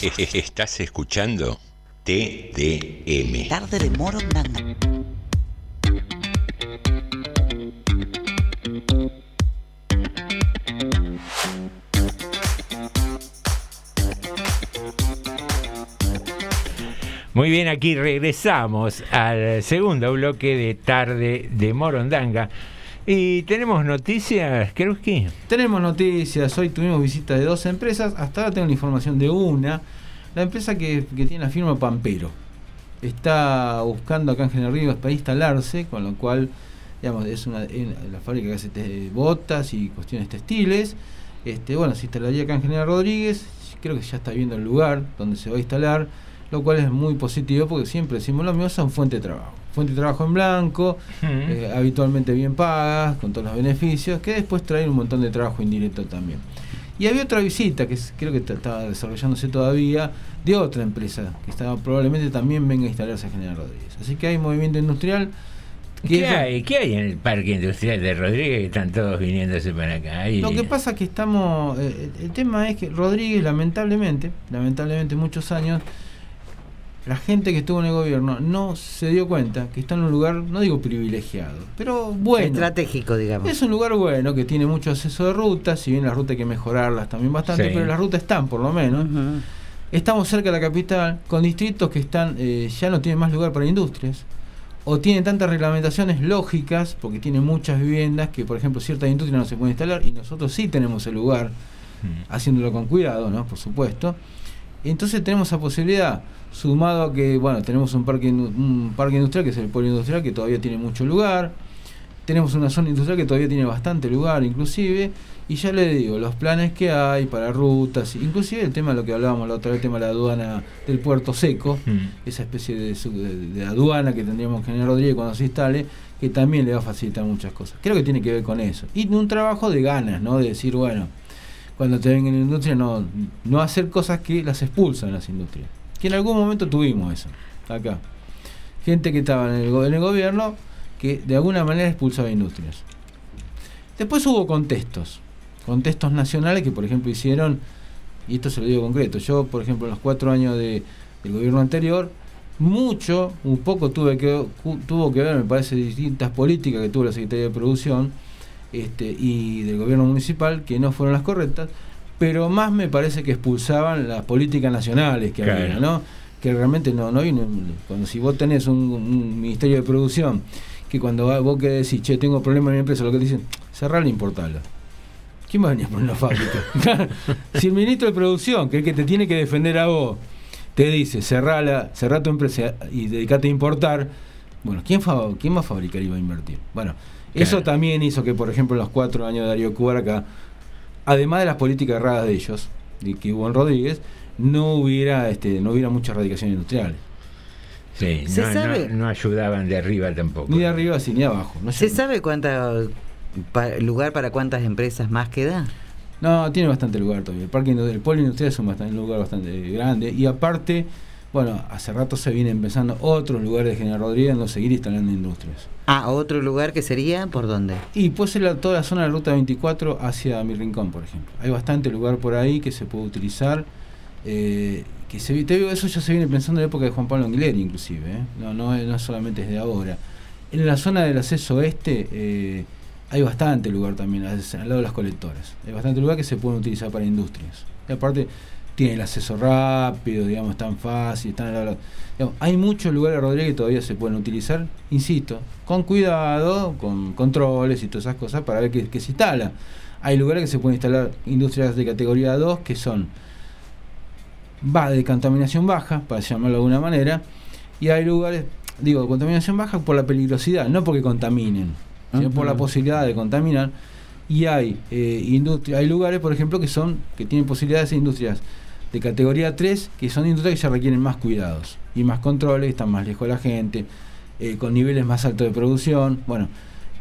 *laughs* Estás escuchando TDM. Tarde de Morondanga. Muy bien, aquí regresamos al segundo bloque de Tarde de Morondanga. Y tenemos noticias, Keruski. Tenemos noticias, hoy tuvimos visita de dos empresas, hasta ahora tengo la información de una, la empresa que, que tiene la firma Pampero. Está buscando acá en General Rivas para instalarse, con lo cual, digamos, es una, la fábrica que hace botas y cuestiones textiles. Este, bueno, se instalaría acá en General Rodríguez, creo que ya está viendo el lugar donde se va a instalar, lo cual es muy positivo porque siempre decimos lo mismo, son fuente de trabajo. Fuente de trabajo en blanco, eh, habitualmente bien pagas, con todos los beneficios, que después traen un montón de trabajo indirecto también. Y había otra visita que es- creo que estaba desarrollándose todavía de otra empresa que estaba probablemente también venga a instalarse a General Rodríguez. Así que hay movimiento industrial. que ¿Qué hay, ¿Qué hay en el parque industrial de Rodríguez que están todos viniéndose para acá? Lo que pasa es que estamos. eh, el tema es que Rodríguez, lamentablemente, lamentablemente muchos años, la gente que estuvo en el gobierno no se dio cuenta que está en un lugar, no digo privilegiado, pero bueno. Estratégico, digamos. Es un lugar bueno que tiene mucho acceso de rutas, si bien las rutas hay que mejorarlas también bastante, Sí. pero las rutas están por lo menos. Estamos cerca de la capital, con distritos que están eh, ya no tienen más lugar para industrias, o tienen tantas reglamentaciones lógicas, porque tienen muchas viviendas que, por ejemplo, ciertas industrias no se pueden instalar, y nosotros sí tenemos el lugar, haciéndolo con cuidado, ¿no? Por supuesto. Entonces tenemos esa posibilidad, sumado a que, bueno, tenemos un parque, un parque industrial, que es el polo industrial, que todavía tiene mucho lugar. Tenemos una zona industrial que todavía tiene bastante lugar, inclusive. Y ya le digo, los planes que hay para rutas, inclusive el tema de lo que hablábamos la otra vez, el tema de la aduana del puerto seco, esa especie de, de- de aduana que tendríamos que General Rodríguez cuando se instale, que también le va a facilitar muchas cosas. Creo que tiene que ver con eso. Y un trabajo de ganas, ¿no? De decir, bueno, cuando te vengan en la industria, no, no hacer cosas que las expulsan las industrias. Que en algún momento tuvimos eso, acá. Gente que estaba en el, go- en el gobierno que de alguna manera expulsaba industrias. Después hubo contextos, contextos nacionales que por ejemplo hicieron, y esto se lo digo concreto, yo por ejemplo en los cuatro años de, del gobierno anterior, mucho, un poco tuve que, tuvo que ver, me parece, distintas políticas que tuvo la Secretaría de Producción este, y del gobierno municipal que no fueron las correctas, pero más me parece que expulsaban las políticas nacionales que había, Claro. ¿no? Que realmente no, no hay cuando si vos tenés un, un ministerio de producción que cuando vos que decís, che, tengo problemas en mi empresa, lo que te dicen, cerrar la importarla. ¿Quién va a venir a poner una fábrica? *laughs* si el ministro de producción, que es el que te tiene que defender a vos, te dice, cerrala, cerrá tu empresa y dedicate a importar, bueno, ¿quién, fa- quién va a fabricar y va a invertir? Bueno, eso también hizo que, por ejemplo, en los cuatro años de Darío Cubar acá, además de las políticas erradas de ellos, de que hubo en Rodríguez, no hubiera, este, no hubiera mucha erradicación industrial. Sí, ¿Se no, no- sabe? no ayudaban de arriba tampoco. Ni de arriba ni de abajo. No, ¿Se sabe cuánta pa- lugar para cuántas empresas más queda? No, tiene bastante lugar todavía. El parque el polo industrial es un, bastante, un lugar bastante grande. Y aparte, bueno, hace rato se viene empezando otros lugares de General Rodríguez donde seguir instalando industrias. Ah, otro lugar que sería, ¿por dónde? Y puede ser la- toda la zona de la ruta 24 hacia mi rincón, por ejemplo. Hay bastante lugar por ahí que se puede utilizar. eh, que se, te digo, eso ya se viene pensando en la época de Juan Pablo Anguilera, inclusive. ¿eh? No, no, es- no es solamente desde ahora. En la zona del acceso oeste eh, hay bastante lugar también, al al lado de las colectoras. Hay bastante lugar que se pueden utilizar para industrias. Y aparte, tiene el acceso rápido, digamos, tan fácil. Están hay muchos lugares Rodríguez que todavía se pueden utilizar, insisto, con cuidado, con controles y todas esas cosas para ver qué, qué se instala. Hay lugares que se pueden instalar industrias de categoría 2 que son va de contaminación baja, para llamarlo de alguna manera, y hay lugares, digo, contaminación baja por la peligrosidad, no porque contaminen, sino por la posibilidad de contaminar. Y hay eh, industria, hay lugares, por ejemplo, que son que tienen posibilidades de industrias de categoría 3, que son industrias que ya requieren más cuidados y más controles, están más lejos de la gente, eh, con niveles más altos de producción. Bueno,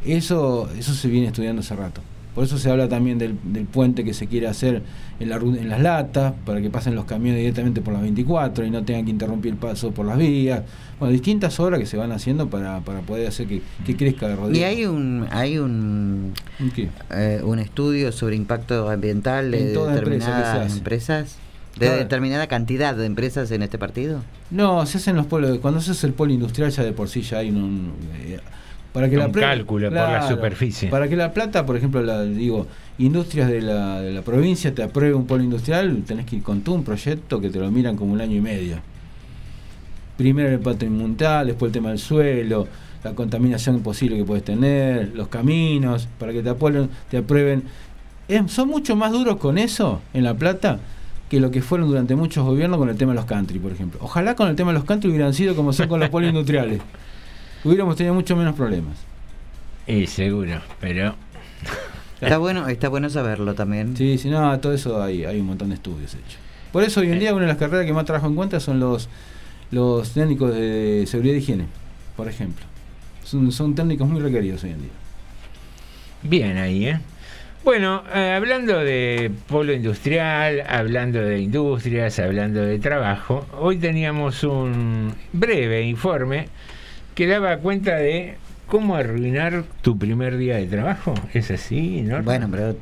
eso, eso se viene estudiando hace rato. Por eso se habla también del, del puente que se quiere hacer en, la, en las latas, para que pasen los camiones directamente por las 24 y no tengan que interrumpir el paso por las vías. Bueno, distintas obras que se van haciendo para, para poder hacer que, que crezca de Y Rodríguez. hay un hay un ¿Un qué? eh, un estudio sobre impacto ambiental de En empresa se determinadas hace. empresas, de determinada cantidad de empresas en este partido. No, se hacen los polos. Cuando se hace el polo industrial ya de por sí ya hay un... un, eh, para que Un la cálculo por la superficie. Para que la plata, por ejemplo, la, digo, industrias de la, de la provincia te apruebe un polo industrial, tenés que ir con todo un proyecto que te lo miran como un año y medio. Primero el ambiental, después el tema del suelo, la contaminación posible que puedes tener, los caminos, para que te aprueben. Te aprueben. Eh, son mucho más duros con eso en La Plata que lo que fueron durante muchos gobiernos con el tema de los country, por ejemplo. Ojalá con el tema de los country hubieran sido como son con los industriales. *laughs* Hubiéramos tenido mucho menos problemas. Y seguro, pero Está bueno, está bueno saberlo también. Sí, sí, no, todo eso hay, hay un montón de estudios hechos. Por eso hoy en día una de las carreras que más trabajo en cuenta son los, los técnicos de seguridad y higiene, por ejemplo. Son, son técnicos muy requeridos hoy en día. bien ahí, ¿eh? Bueno, eh, hablando de polo industrial, hablando de industrias, hablando de trabajo, hoy teníamos un breve informe que daba cuenta de cómo arruinar tu primer día de trabajo. ¿Es así, no? Bueno, pero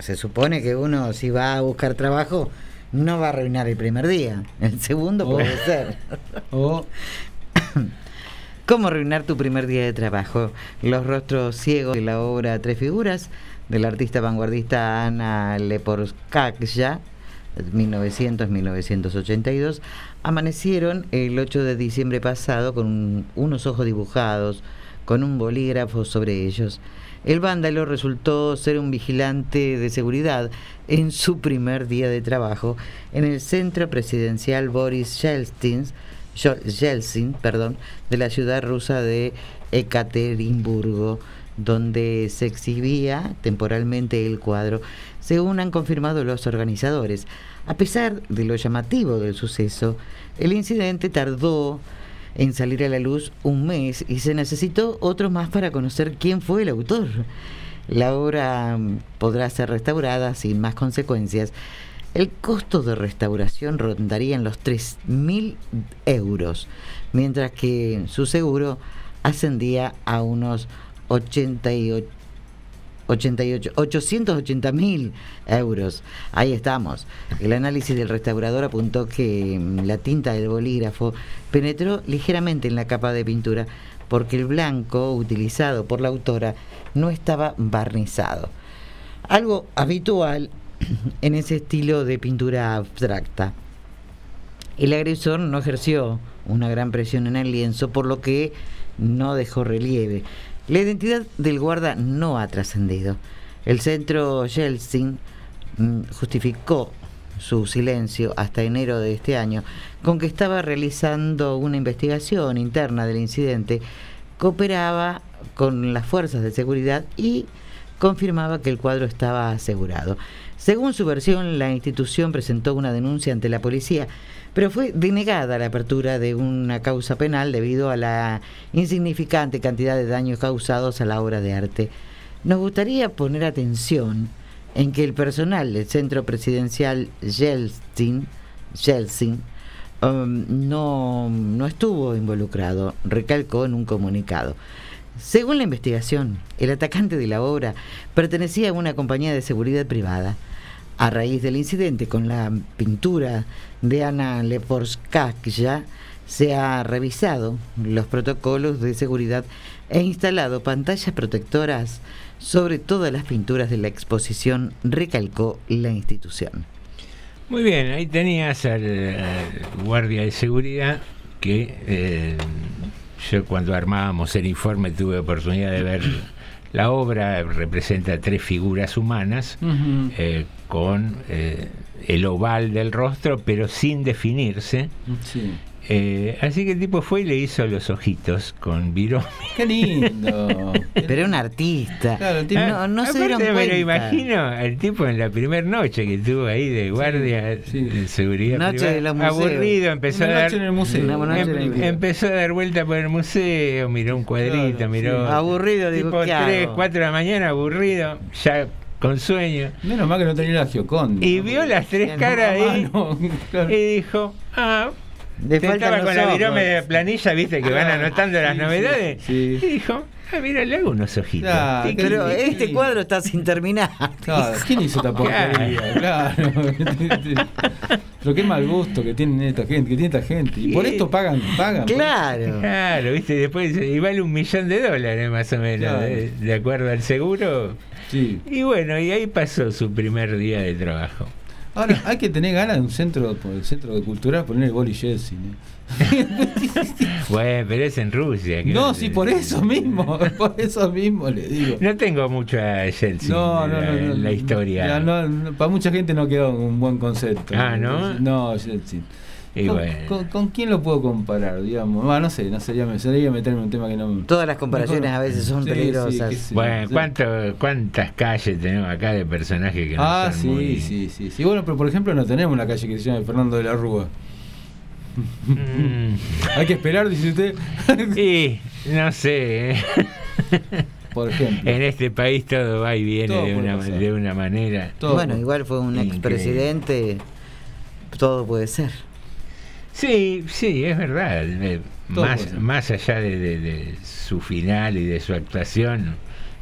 se- supone que uno si va a buscar trabajo no va a arruinar el primer día. El segundo Oh. puede ser. *laughs* O ¿Cómo arruinar tu primer día de trabajo? Los rostros ciegos de la obra Tres Figuras del artista vanguardista Ana Leporskaya, 1900-1982, amanecieron el 8 de diciembre pasado con un- unos ojos dibujados, con un bolígrafo sobre ellos. El vándalo resultó ser un vigilante de seguridad en su primer día de trabajo en el centro presidencial Boris Yeltsin, Yeltsin, perdón, de la ciudad rusa de Ekaterimburgo, donde se exhibía temporalmente el cuadro, según han confirmado los organizadores. A pesar de lo llamativo del suceso, el incidente tardó en salir a la luz un mes y se necesitó otro más para conocer quién fue el autor. La obra mm, podrá ser restaurada sin más consecuencias. El costo de restauración rondaría en los 3.000 euros, mientras que su seguro ascendía a unos 88 88, 880 mil euros. Ahí estamos. El análisis del restaurador apuntó que mm, la tinta del bolígrafo penetró ligeramente en la capa de pintura porque el blanco utilizado por la autora no estaba barnizado. Algo habitual *clears throat* en ese estilo de pintura abstracta. El agresor no ejerció una gran presión en el lienzo, por lo que no dejó relieve. La identidad del guarda no ha trascendido. El centro Yeltsin mm, justificó su silencio hasta enero de este año con que estaba realizando una investigación interna del incidente, cooperaba con las fuerzas de seguridad y confirmaba que el cuadro estaba asegurado. Según su versión, la institución presentó una denuncia ante la policía, pero fue denegada la apertura de una causa penal debido a la insignificante cantidad de daños causados a la obra de arte. Nos gustaría poner atención en que el personal del centro presidencial Yeltsin, um, no, no estuvo involucrado, recalcó en un comunicado. Según la investigación, el atacante de la obra pertenecía a una compañía de seguridad privada. A raíz del incidente con la pintura de Ana Leporskaya, se ha revisado los protocolos de seguridad e instalado pantallas protectoras sobre todas las pinturas de la exposición, recalcó la institución. Muy bien, ahí tenías al, al guardia de seguridad que eh, yo cuando armábamos el informe tuve oportunidad de ver la obra, representa tres figuras humanas eh, con eh, el oval del rostro, pero sin definirse. Sí. Eh, así que el tipo fue y le hizo los ojitos con virome. *laughs* Qué lindo. *laughs* Pero un artista. Claro, el tipo- no, no se dieron Aparte, me lo cuenta. imagino al tipo en la primera noche que estuvo ahí de guardia de seguridad Noche privada. de los museos. aburrido empezó Una a dar noche en el museo. Una noche en el em- museo. empezó a dar vuelta por el museo miró un cuadrito Claro, miró sí. Aburrido, digo, tipo ¿qué 3, hago? 4 de la mañana aburrido ya con sueño Menos mal que no tenía la Gioconda. y vio las tres caras ahí *laughs* claro. y dijo ah Le te estaba con la virome de planilla viste que van anotando las Sí, novedades sí. y dijo ah mira le hago unos ojitos Claro, Pero este cuadro está sin terminar. Claro, *laughs* ¿quién hizo esta porquería? Claro. *laughs* Pero qué mal gusto que tienen esta gente, que tiene esta gente. Y por esto pagan, pagan. por- Claro. Claro, viste, y después y vale un millón de dólares más o menos, Claro. de, de acuerdo al seguro. Sí. Y bueno, y ahí pasó su primer día de trabajo. Ahora, hay que tener ganas de un centro, por el centro de cultural, poner el boli Jelsin. ¿eh? *laughs* Bueno, pero es en Rusia. No, sí, por eso mismo, *laughs* por eso mismo le digo. No tengo mucho a Chelsea No, no, no, no, en la historia. Para mucha gente no quedó un buen concepto. Ah, ¿no? No, Jelsin. Y ¿Con, bueno. con- con quién lo puedo comparar? Digamos, Bueno, no sé, no sería, sería meterme en un tema que no. Todas las comparaciones a veces son Sí, peligrosas. sí, Bueno, sí. ¿cuánto, ¿cuántas calles tenemos acá de personajes que no Ah, son sí, muy- sí, sí, sí. Bueno, pero por ejemplo no tenemos una calle que se llame Fernando de la Rúa. Mm. Hay que esperar, dice usted. *laughs* Y no sé. ¿eh? por ejemplo. En este país todo va y viene de una, pasar. de una manera. Todo bueno, por- igual fue un Increíble. expresidente. Todo puede ser. Sí, sí, es verdad. Eh, Más, más allá de, de- de su final y de su actuación,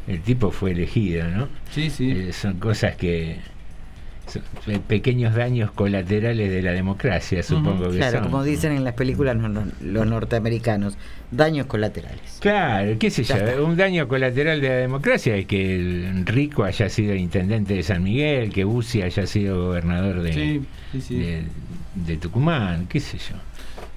el tipo fue elegido, ¿no? Sí, sí. Eh, son cosas que. son pe- pequeños daños colaterales de la democracia, supongo que Claro, son. como dicen en las películas no- no- los norteamericanos, daños colaterales. Claro, qué sé yo, Ya está. un daño colateral de la democracia es que el Rico haya sido intendente de San Miguel, que Bussi haya sido gobernador de, Sí, sí, sí. de, de Tucumán, qué sé yo.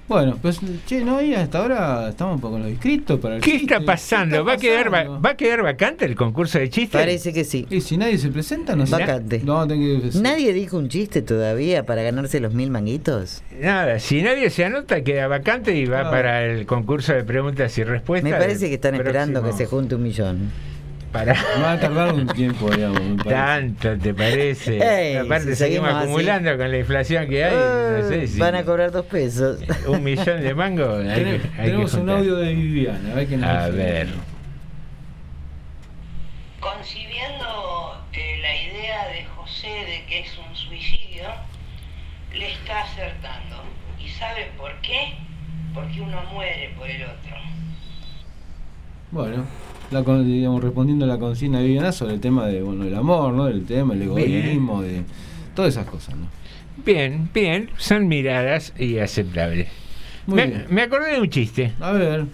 Bueno, pues, che, no, y hasta ahora estamos un poco con los inscritos para el ¿Qué chiste. está pasando? ¿Qué está ¿Va, a quedar, va, a quedar vacante el concurso de chistes? Parece que sí. Y si nadie se presenta, no sé. Vacante. No, tengo que ¿Nadie dijo un chiste todavía para ganarse los mil manguitos? Nada, si nadie se anota, queda vacante y va Ah. para el concurso de preguntas y respuestas. Me parece que están esperando que se junte un millón. Para... Va a tardar un tiempo, digamos. me. Tanto, ¿te parece? Ey, Aparte, si seguimos seguimos así. acumulando con la inflación que hay. no sé Eh, si Van a cobrar dos pesos. *laughs* un millón de mangos. hay que- Tenemos, hay que tenemos un audio de Viviana. A ver, qué nos A dice. ver. Concibiendo eh, la idea de José de que es un suicidio, le está acertando. ¿Y sabe por qué? Porque uno muere por el otro. Bueno, la, digamos, respondiendo a la consigna de Viviana sobre el tema de, bueno, del amor, ¿no? Del tema, el egoísmo, de todas esas cosas, ¿no? Bien, bien, son miradas y aceptables. Muy Me, bien. me acordé de un chiste. A ver,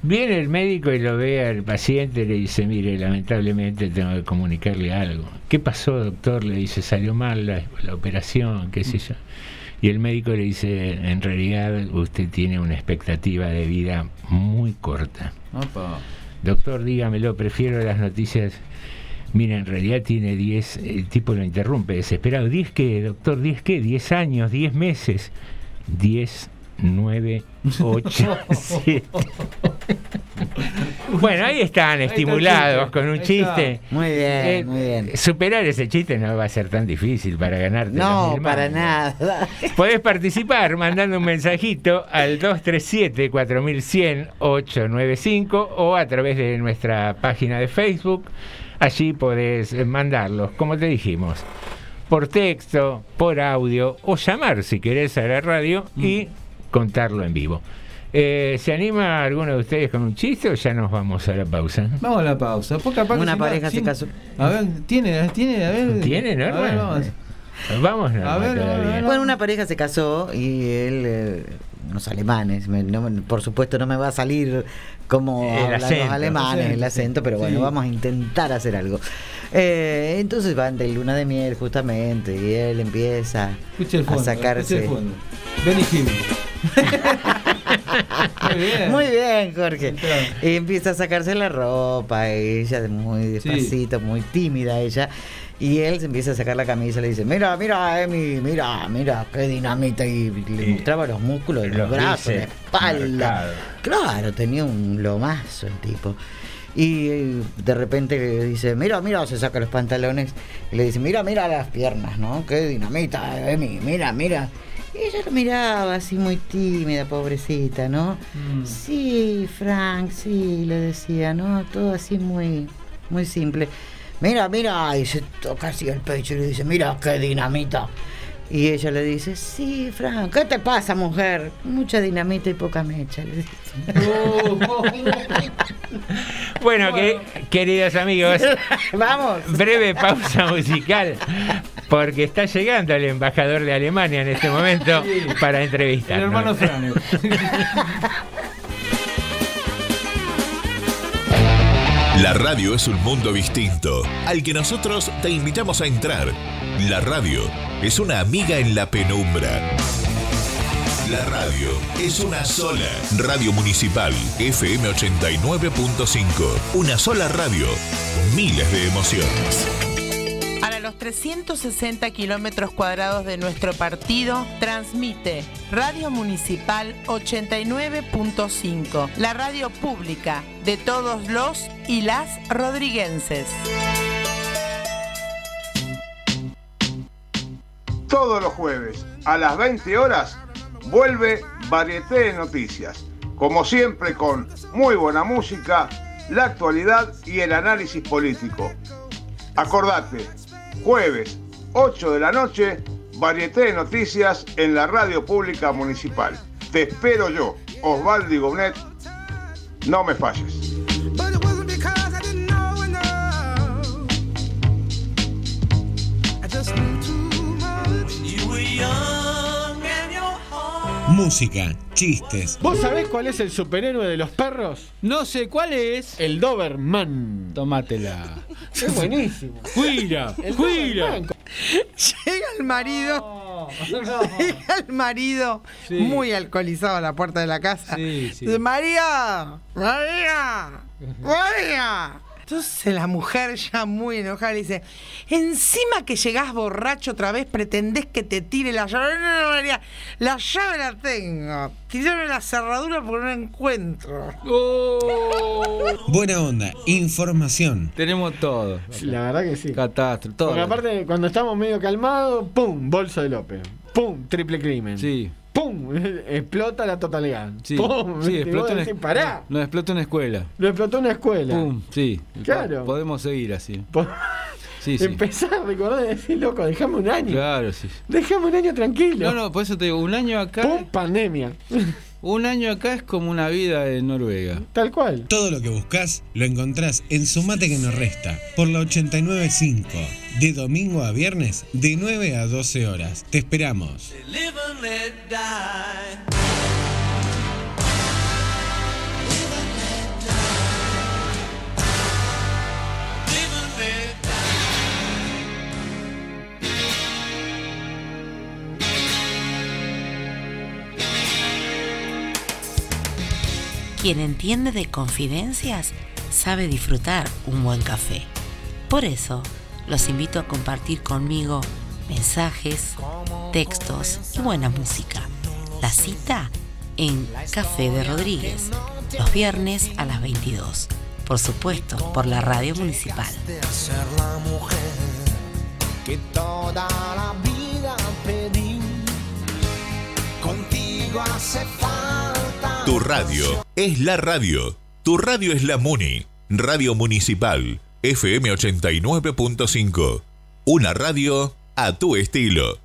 Viene el médico y lo ve al paciente y le dice, mire, lamentablemente tengo que comunicarle algo. ¿Qué pasó, doctor? Le dice, salió mal la, la operación, qué sé yo. Y el médico le dice, en realidad usted tiene una expectativa de vida muy corta. opa. Doctor, dígamelo, prefiero las noticias. Mira, en realidad tiene 10, el tipo lo interrumpe, desesperado. ¿10 qué, doctor? ¿10 qué? ¿10 años? ¿10 meses? 10, 9, 8, 7. Bueno, ahí están, estimulados con un chiste. Muy bien, Eh, muy bien. Superar ese chiste no va a ser tan difícil para ganarte. No, mil para nada. *laughs* Podés participar mandando un mensajito al 237-4100-895 o a través de nuestra página de Facebook. Allí podés mandarlos, como te dijimos, por texto, por audio o llamar si querés a la radio y contarlo en vivo. Eh, ¿Se anima alguno de ustedes con un chiste o ya nos vamos a la pausa? Vamos a la pausa. Porque Una si no- pareja si- se casó. A ver, tiene, tiene, a ver. ¿Tiene, A ver, Norma? vamos. Vamos, Norma, A ver, a ver, Bueno, una pareja se casó y él, eh, unos alemanes, me- no- por supuesto no me va a salir como hablan acento, los alemanes, el el acento, pero bueno, Sí. vamos a intentar hacer algo. Eh, entonces van de luna de miel justamente y él empieza fondo. a sacarse... escuche el fondo. Benny Hill. *laughs* Muy bien. Muy bien, Jorge. Y empieza a sacarse la ropa, y ella muy despacito, muy tímida ella. Y él se empieza a sacar la camisa y le dice, mira, mira, Emi, mira, mira, qué dinamita. Y le Y mostraba los músculos los, los brazos, la espalda. Claro, tenía un lomazo el tipo. Y de repente le dice, mira, mira, se saca los pantalones y le dice, mira, mira las piernas, ¿no? Qué dinamita, Emi, mira, mira. Y ella lo miraba así muy tímida, pobrecita, ¿no? Mm. Sí, Frank, sí, le decía, ¿no? Todo así muy, muy simple. Mira, mira, y se toca así el pecho y le dice, mira, qué dinamita. Y ella le dice, sí, Frank, ¿qué te pasa, mujer? Mucha dinamita y poca mecha. le dice. *laughs* Bueno, que, queridos amigos, *laughs* Vamos. breve pausa musical, porque está llegando el embajador de Alemania en este momento para entrevistar. El hermano Franek. *laughs* La radio es un mundo distinto, al que nosotros te invitamos a entrar. La radio es una amiga en la penumbra. La radio es una sola. Radio Municipal FM 89.5. Una sola radio. Miles de emociones. Los 360 kilómetros cuadrados de nuestro partido, transmite Radio Municipal 89.5, la radio pública de todos los y las rodriguenses. Todos los jueves a las 20 horas vuelve Varieté de Noticias. Como siempre con muy buena música, la actualidad y el análisis político. Acordate, jueves 8 de la noche, Varieté de Noticias en la radio pública municipal. Te espero yo, Osvaldo Gonet. No me falles. Música, chistes. ¿Vos sabés cuál es el superhéroe de los perros? No sé cuál es. El Doberman. Tomátela. Es buenísimo. Juira, El juira. Llega el marido. Llega el marido Sí. muy alcoholizado a la puerta de la casa. Sí, sí. Dice, María, María, *laughs* María. Entonces la mujer ya muy enojada le dice, encima que llegás borracho otra vez, pretendés que te tire la llave. No, no, María, la llave la tengo. Tirame la cerradura porque no la encuentro. Buena onda, información. Tenemos todo. La verdad que sí. Catástrofe, todo. Porque aparte, cuando estamos medio calmados, ¡pum! Bolso de López. ¡Pum! Triple crimen. Sí. ¡Pum! *laughs* Explota la totalidad. Sí, ¡Pum! sí *laughs* vos una, decís, ¡Pará! Explotó una escuela. Lo explotó una escuela. Pum, sí. Claro. Po- Podemos seguir así. *laughs* Sí, sí. Empezar a recordar y decir, loco, dejame un año. Claro, sí. Dejame un año tranquilo. No, no, por eso te digo, un año acá. ¡Pum! Pandemia. Un año acá es como una vida en Noruega. Tal cual. Todo lo que buscas lo encontrás en Sumate que nos resta, por la 895. De domingo a viernes, de 9 a 12 horas. Te esperamos. Quien entiende de confidencias sabe disfrutar un buen café. Por eso, los invito a compartir conmigo mensajes, textos y buena música. La cita en Café de Rodríguez, los viernes a las 22. Por supuesto, por la radio municipal. Contigo hace falta. Tu radio es la radio. Tu radio es la MUNI. Radio Municipal. FM 89.5. Una radio a tu estilo.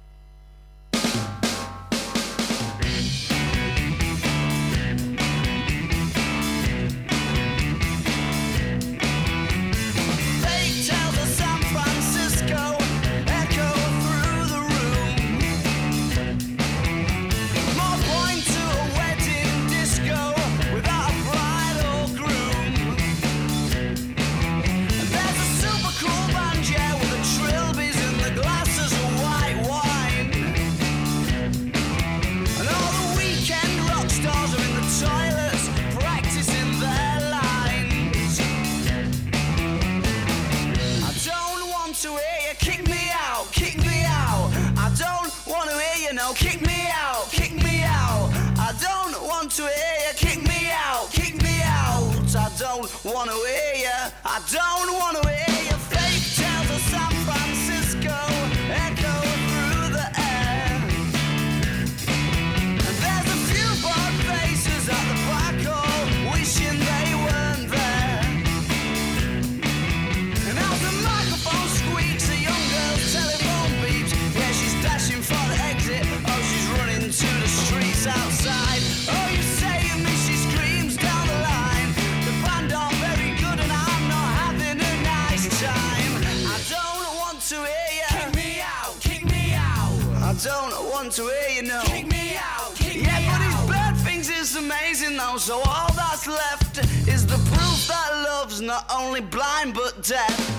only blind but deaf.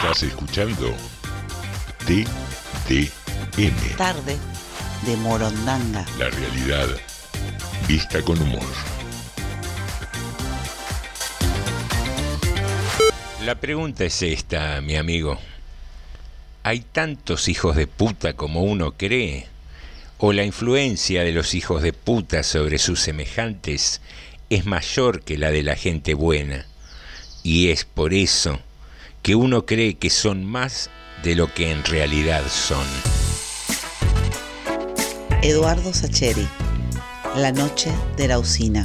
Estás escuchando TDM. Tarde de Morondanga. La realidad vista con humor. La pregunta es esta, mi amigo. ¿Hay tantos hijos de puta como uno cree? ¿O la influencia de los hijos de puta sobre sus semejantes es mayor que la de la gente buena? Y es por eso que uno cree que son más de lo que en realidad son. Eduardo Sacheri, La Noche de la Usina.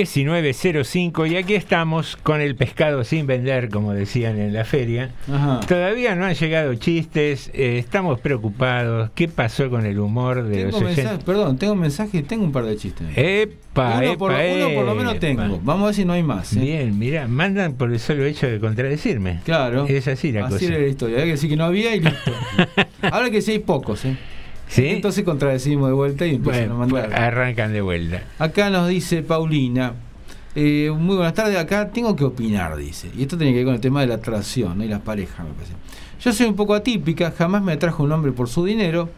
19.05 y aquí estamos con el pescado sin vender, como decían en la feria. Ajá. Todavía no han llegado chistes, eh, estamos preocupados. ¿Qué pasó con el humor de Tengo los 60? mensaje, perdón, tengo un mensaje tengo un par de chistes. Epa, uno, por, epa, uno por lo menos tengo. Vamos a ver si no hay más. ¿eh? Bien, mira, mandan por el solo hecho de contradecirme. Claro. Es así la Así cosa. era la historia. Hay que decir que no había y listo. *laughs* Ahora que sí hay pocos, ¿eh? ¿Sí? Entonces contradecimos de vuelta y empiezan Bueno, a mandar. pues, arrancan de vuelta. Acá nos dice Paulina. eh, muy buenas tardes, acá tengo que opinar, dice. Y esto tiene que ver con el tema de la atracción ¿no? y las parejas, me parece. Yo soy un poco atípica, jamás me atrajo un hombre por su dinero,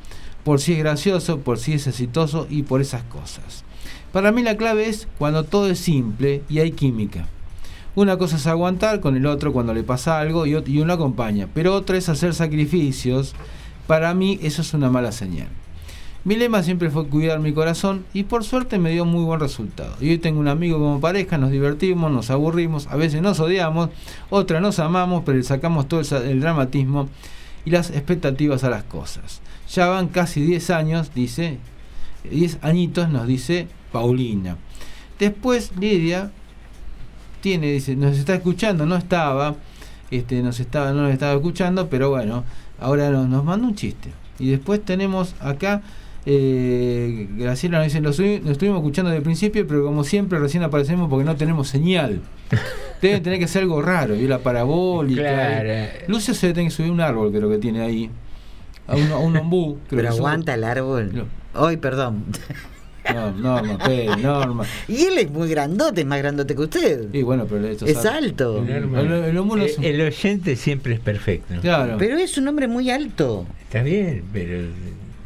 por si es gracioso, por si es exitoso y por esas cosas. Para mí la clave es cuando todo es simple y hay química. Una cosa es aguantar con el otro cuando le pasa algo y, y uno acompaña, pero otra es hacer sacrificios. Para mí eso es una mala señal. Mi lema siempre fue cuidar mi corazón y por suerte me dio muy buen resultado. Y hoy tengo un amigo como pareja, nos divertimos, nos aburrimos, a veces nos odiamos, otra nos amamos, pero le sacamos todo el, dramatismo y las expectativas a las cosas. Ya van casi 10 años, dice, 10 añitos nos dice Paulina. Después Lidia tiene, dice, nos está escuchando, no estaba, este, nos estaba, no nos estaba escuchando, pero bueno, ahora nos, nos manda un chiste. Y después tenemos acá, eh, Graciela nos dice, lo, lo estuvimos escuchando desde el principio, pero como siempre recién aparecemos porque no tenemos señal. *laughs* Debe tener que ser algo raro, y la parabólica. Claro. Lucio se tiene que subir un árbol, creo que tiene ahí. A un, a un ombú. creo Pero que aguanta el árbol. Hoy, perdón. No, Norma, Norma. Y él es muy grandote, es más grandote que usted. Y bueno, pero esto Es sabe. alto. El, Eh, oyente siempre es perfecto. Claro. Pero es un hombre muy alto. Está bien, pero.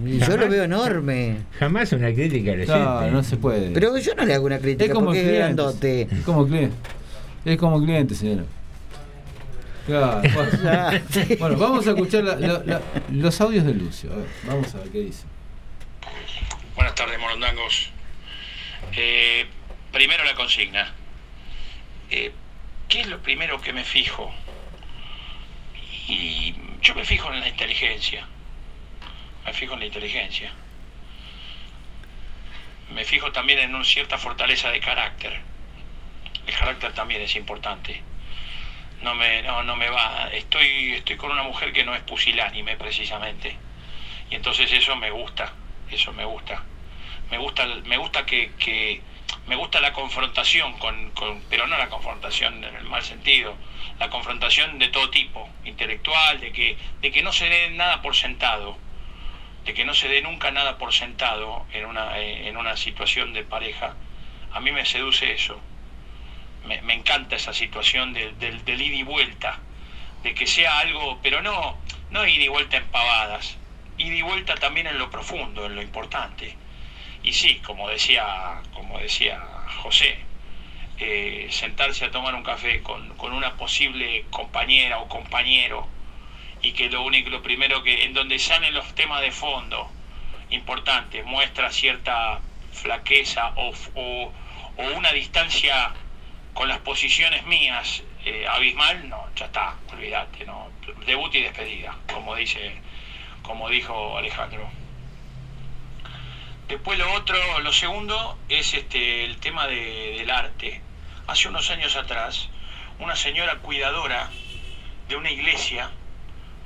Y yo lo veo enorme. Jamás una crítica al oyente. No, no se puede. Pero yo no le hago una crítica es como porque es grandote. Es como cliente. Es como cliente, señora. Claro. *laughs* Bueno, Bueno, vamos a escuchar la- la- la- los audios de Lucio. A ver, vamos a ver qué dice. Buenas tardes, morondangos. Eh, primero la consigna. Eh, ¿Qué es lo primero que me fijo? Y yo me fijo en la inteligencia. Me fijo en la inteligencia. Me fijo también en una cierta fortaleza de carácter. El carácter también es importante. No me, no, no me va. Estoy, estoy con una mujer que no es pusilánime precisamente. Y entonces eso me gusta. Eso me gusta. Me gusta me gusta que, me gusta la confrontación con, pero no la confrontación en el mal sentido la confrontación de todo tipo intelectual de que de que no se dé nada por sentado de que no se dé nunca nada por sentado en una eh, en una situación de pareja. A mí me seduce eso. Me, encanta esa situación del, del, del ida y vuelta de que sea algo pero no no ida y vuelta en pavadas y vuelta también en lo profundo en lo importante. Y sí, como decía, como decía José, eh, sentarse a tomar un café con, con una posible compañera o compañero y que lo único, lo primero que, en donde salen los temas de fondo importantes, muestra cierta flaqueza o, o, o una distancia con las posiciones mías eh, abismal, no, ya está, olvídate, no, debut y despedida, como dice, como dijo Alejandro. Después lo otro, lo segundo es este el tema de- del arte. Hace unos años atrás, una señora cuidadora de una iglesia,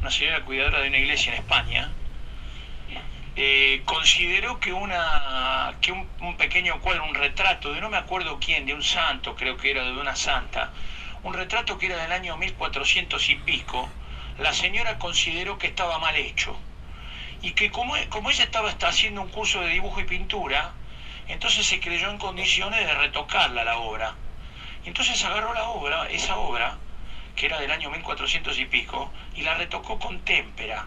una señora cuidadora de una iglesia en España, eh, consideró que una que un, un pequeño cuadro, un retrato de no me acuerdo quién, de un santo, creo que era de una santa, un retrato que era del año 1400 y pico, la señora consideró que estaba mal hecho y que como, como ella estaba está haciendo un curso de dibujo y pintura, entonces se creyó en condiciones de retocarla la obra. Y entonces agarró la obra, esa obra, que era del año 1400 y pico, y la retocó con témpera.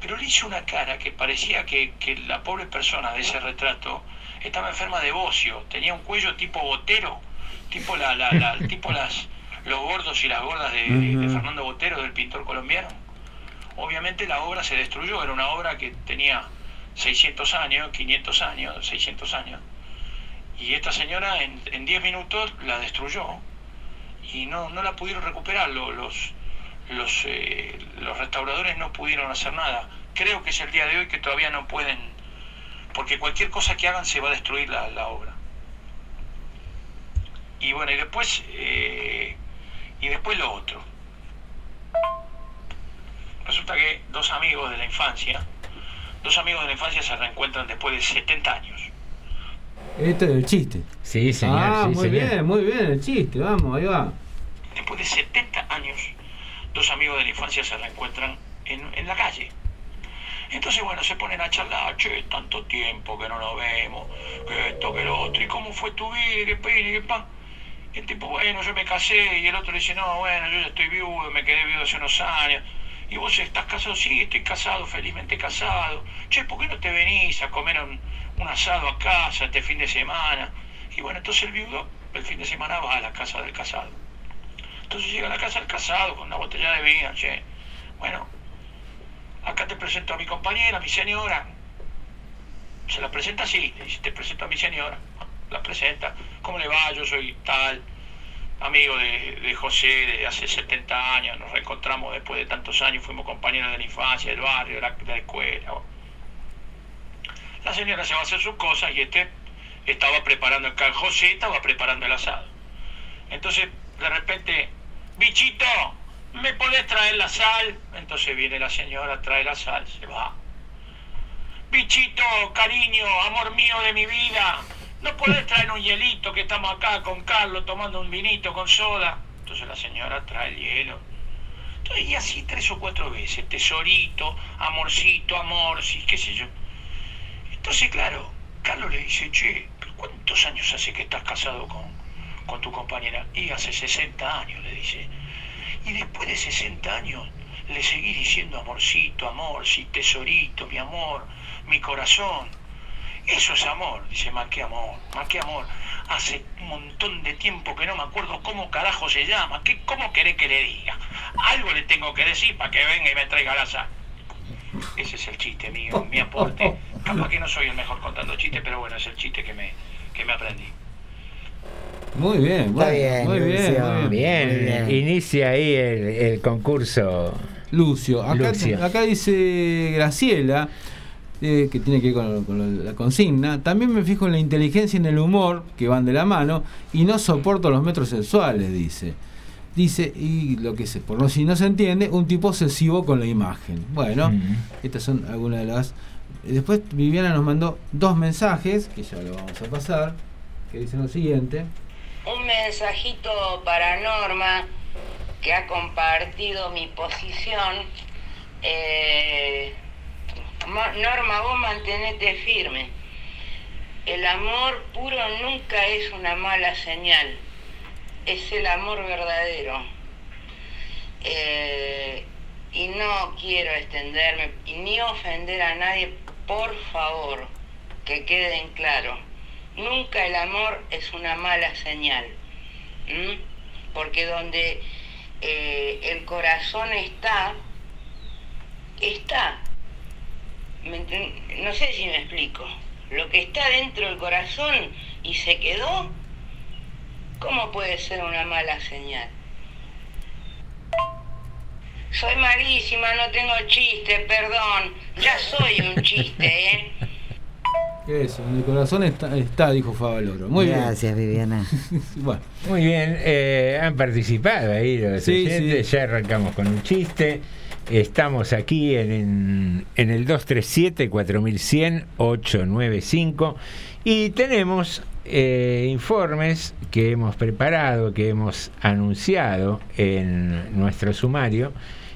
Pero le hizo una cara que parecía que, que la pobre persona de ese retrato estaba enferma de bocio, tenía un cuello tipo botero, tipo, la, la- la- *laughs* tipo las, los gordos y las gordas de, de- de Fernando Botero, del pintor colombiano. Obviamente la obra se destruyó, era una obra que tenía 600 años, 500 años, 600 años. Y esta señora en en 10 minutos la destruyó. y no, no la pudieron recuperar. Lo- Los, los, eh, los restauradores no pudieron hacer nada. Creo que es el día de hoy que todavía no pueden, porque cualquier cosa que hagan se va a destruir la, la obra. Y bueno, y después, eh, y después lo otro. Resulta que dos amigos de la infancia, dos amigos de la infancia se reencuentran después de 70 años. Este es el chiste. Sí, señor. ah, sí, muy señor. bien, muy bien, el chiste, vamos, ahí va. Después de 70 años, dos amigos de la infancia se reencuentran en, en la calle. Entonces, bueno, se ponen a charlar, che, tanto tiempo que no nos vemos, que esto, que lo otro, y cómo fue tu vida, y qué pin, y qué pan. Y el tipo, bueno, yo me casé, y el otro le dice, no, bueno, yo ya estoy viudo, me quedé viudo hace unos años. Y vos estás casado, sí, estoy casado, felizmente casado. Che, ¿por qué no te venís a comer un, un asado a casa este fin de semana? Y bueno, entonces el viudo el fin de semana va a la casa del casado. Entonces llega a la casa del casado con una botella de vino, che. Bueno, acá te presento a mi compañera, a mi señora. Se la presenta así, te presento a mi señora. La presenta, ¿cómo le va? Yo soy tal, amigo de, de José de hace 70 años, nos reencontramos después de tantos años, fuimos compañeros de la infancia, del barrio, de la, de la escuela. La señora se va a hacer sus cosas y este estaba preparando el cal- José estaba preparando el asado. Entonces, de repente, bichito, ¿me podés traer la sal? Entonces viene la señora, trae la sal, se va. Bichito, cariño, amor mío de mi vida, ¿no podés traer un hielito que estamos acá con Carlos tomando un vinito con soda? Entonces la señora trae el hielo. Entonces, y así tres o cuatro veces, tesorito, amorcito, amor, sí, qué sé yo. Entonces, claro, Carlos le dice, che, ¿pero ¿cuántos años hace que estás casado con, con tu compañera? Y hace 60 años, le dice. Y después de 60 años le seguí diciendo amorcito, amor, sí, tesorito, mi amor, mi corazón. Eso es amor, dice, más que amor, más que amor. Hace un montón de tiempo que no me acuerdo cómo carajo se llama. ¿Qué, ¿Cómo querés que le diga? Algo le tengo que decir para que venga y me traiga la sal. Ese es el chiste mío, mi aporte. Capaz que no soy el mejor contando chistes, pero bueno, es el chiste que me, que me aprendí. Muy bien, Está bueno, bien, muy bien, Lucio. muy bien. Bien, Muy bien. inicia ahí el, el concurso. Lucio, acá, Lucio. acá dice Graciela, eh, que tiene que ver con, con la consigna, también me fijo en la inteligencia y en el humor, que van de la mano, y no soporto los metros sexuales, dice. Dice, y lo que sé, por no si no se entiende, un tipo obsesivo con la imagen. Bueno, estas son algunas de las... Después Viviana nos mandó dos mensajes, que ya lo vamos a pasar, que dicen lo siguiente. Un mensajito para Norma, que ha compartido mi posición. Eh, Norma, vos mantenete firme. El amor puro nunca es una mala señal. Es el amor verdadero. Eh, y no quiero extenderme ni ofender a nadie, por favor, que quede en claro. Nunca el amor es una mala señal. Porque donde eh, el corazón está, está. ¿Me enten- No sé si me explico. Lo que está dentro del corazón y se quedó, ¿cómo puede ser una mala señal? Soy malísima, no tengo chiste, perdón. Ya soy un chiste, ¿eh? *laughs* Eso, en el corazón está, está dijo Favaloro. Muy Gracias, Viviana. bien. *laughs* bueno, Muy bien, eh, han participado ahí los Sí, oyentes. Ya arrancamos con un chiste. Estamos aquí en, en, en el 237-4100-895 y tenemos eh, informes que hemos preparado, que hemos anunciado en nuestro sumario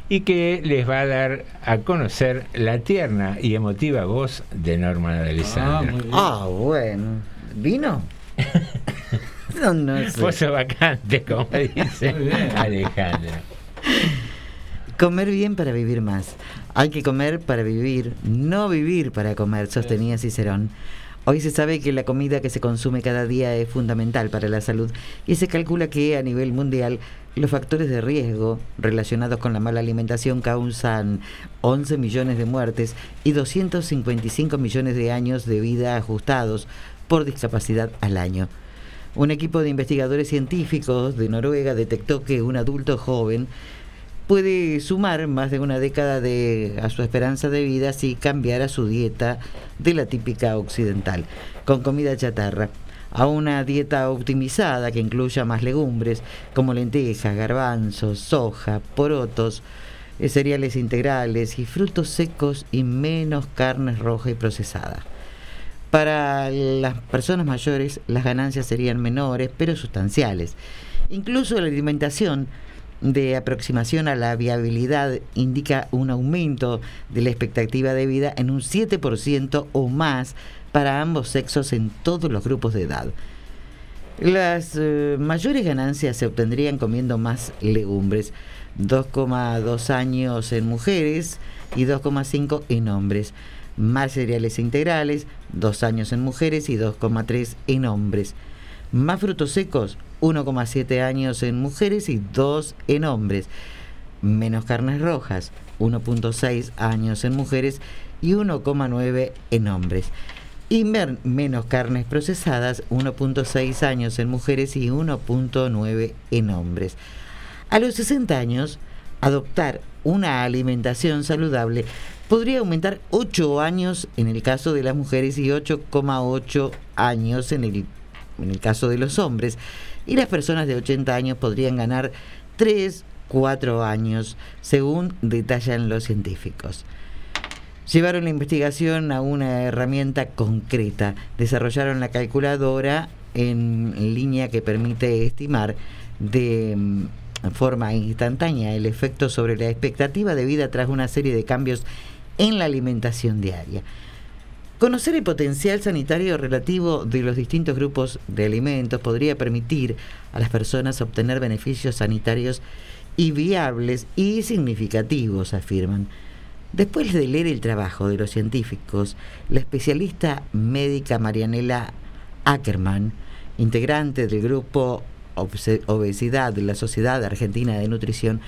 y que les va a dar a conocer la tierna y emotiva voz de Norma de Alessandro. Ah, bueno. ¿Vino? *laughs* no, no sé. Pozo vacante, como *laughs* dice. Alejandro. Comer bien para vivir más. Hay que comer para vivir, no vivir para comer, sostenía Cicerón. Hoy se sabe que la comida que se consume cada día es fundamental para la salud y se calcula que a nivel mundial los factores de riesgo relacionados con la mala alimentación causan 11 millones de muertes y 255 millones de años de vida ajustados por discapacidad al año. Un equipo de investigadores científicos de Noruega detectó que un adulto joven puede sumar más de una década de, a su esperanza de vida si cambiara su dieta de la típica occidental, con comida chatarra, a una dieta optimizada que incluya más legumbres como lentejas, garbanzos, soja, porotos, eh, cereales integrales y frutos secos y menos carnes roja y procesada. Para las personas mayores las ganancias serían menores pero sustanciales. Incluso la alimentación de aproximación a la viabilidad indica un aumento de la expectativa de vida en un 7% o más para ambos sexos en todos los grupos de edad. Las eh, mayores ganancias se obtendrían comiendo más legumbres, 2,2 años en mujeres y 2,5 en hombres. Más cereales integrales, 2 años en mujeres y 2,3 en hombres. Más frutos secos, 1,7 años en mujeres y 2 en hombres. Menos carnes rojas, 1,6 años en mujeres y 1,9 en hombres. Y menos carnes procesadas, 1,6 años en mujeres y 1,9 en hombres. A los 60 años, adoptar una alimentación saludable podría aumentar 8 años en el caso de las mujeres y 8,8 años en el, en el caso de los hombres. Y las personas de 80 años podrían ganar 3, 4 años, según detallan los científicos. Llevaron la investigación a una herramienta concreta, desarrollaron la calculadora en línea que permite estimar de mm, forma instantánea el efecto sobre la expectativa de vida tras una serie de cambios en la alimentación diaria. Conocer el potencial sanitario relativo de los distintos grupos de alimentos podría permitir a las personas obtener beneficios sanitarios y viables y significativos, afirman. Después de leer el trabajo de los científicos, la especialista médica Marianela Ackerman, integrante del grupo Obesidad de la Sociedad Argentina de Nutrición,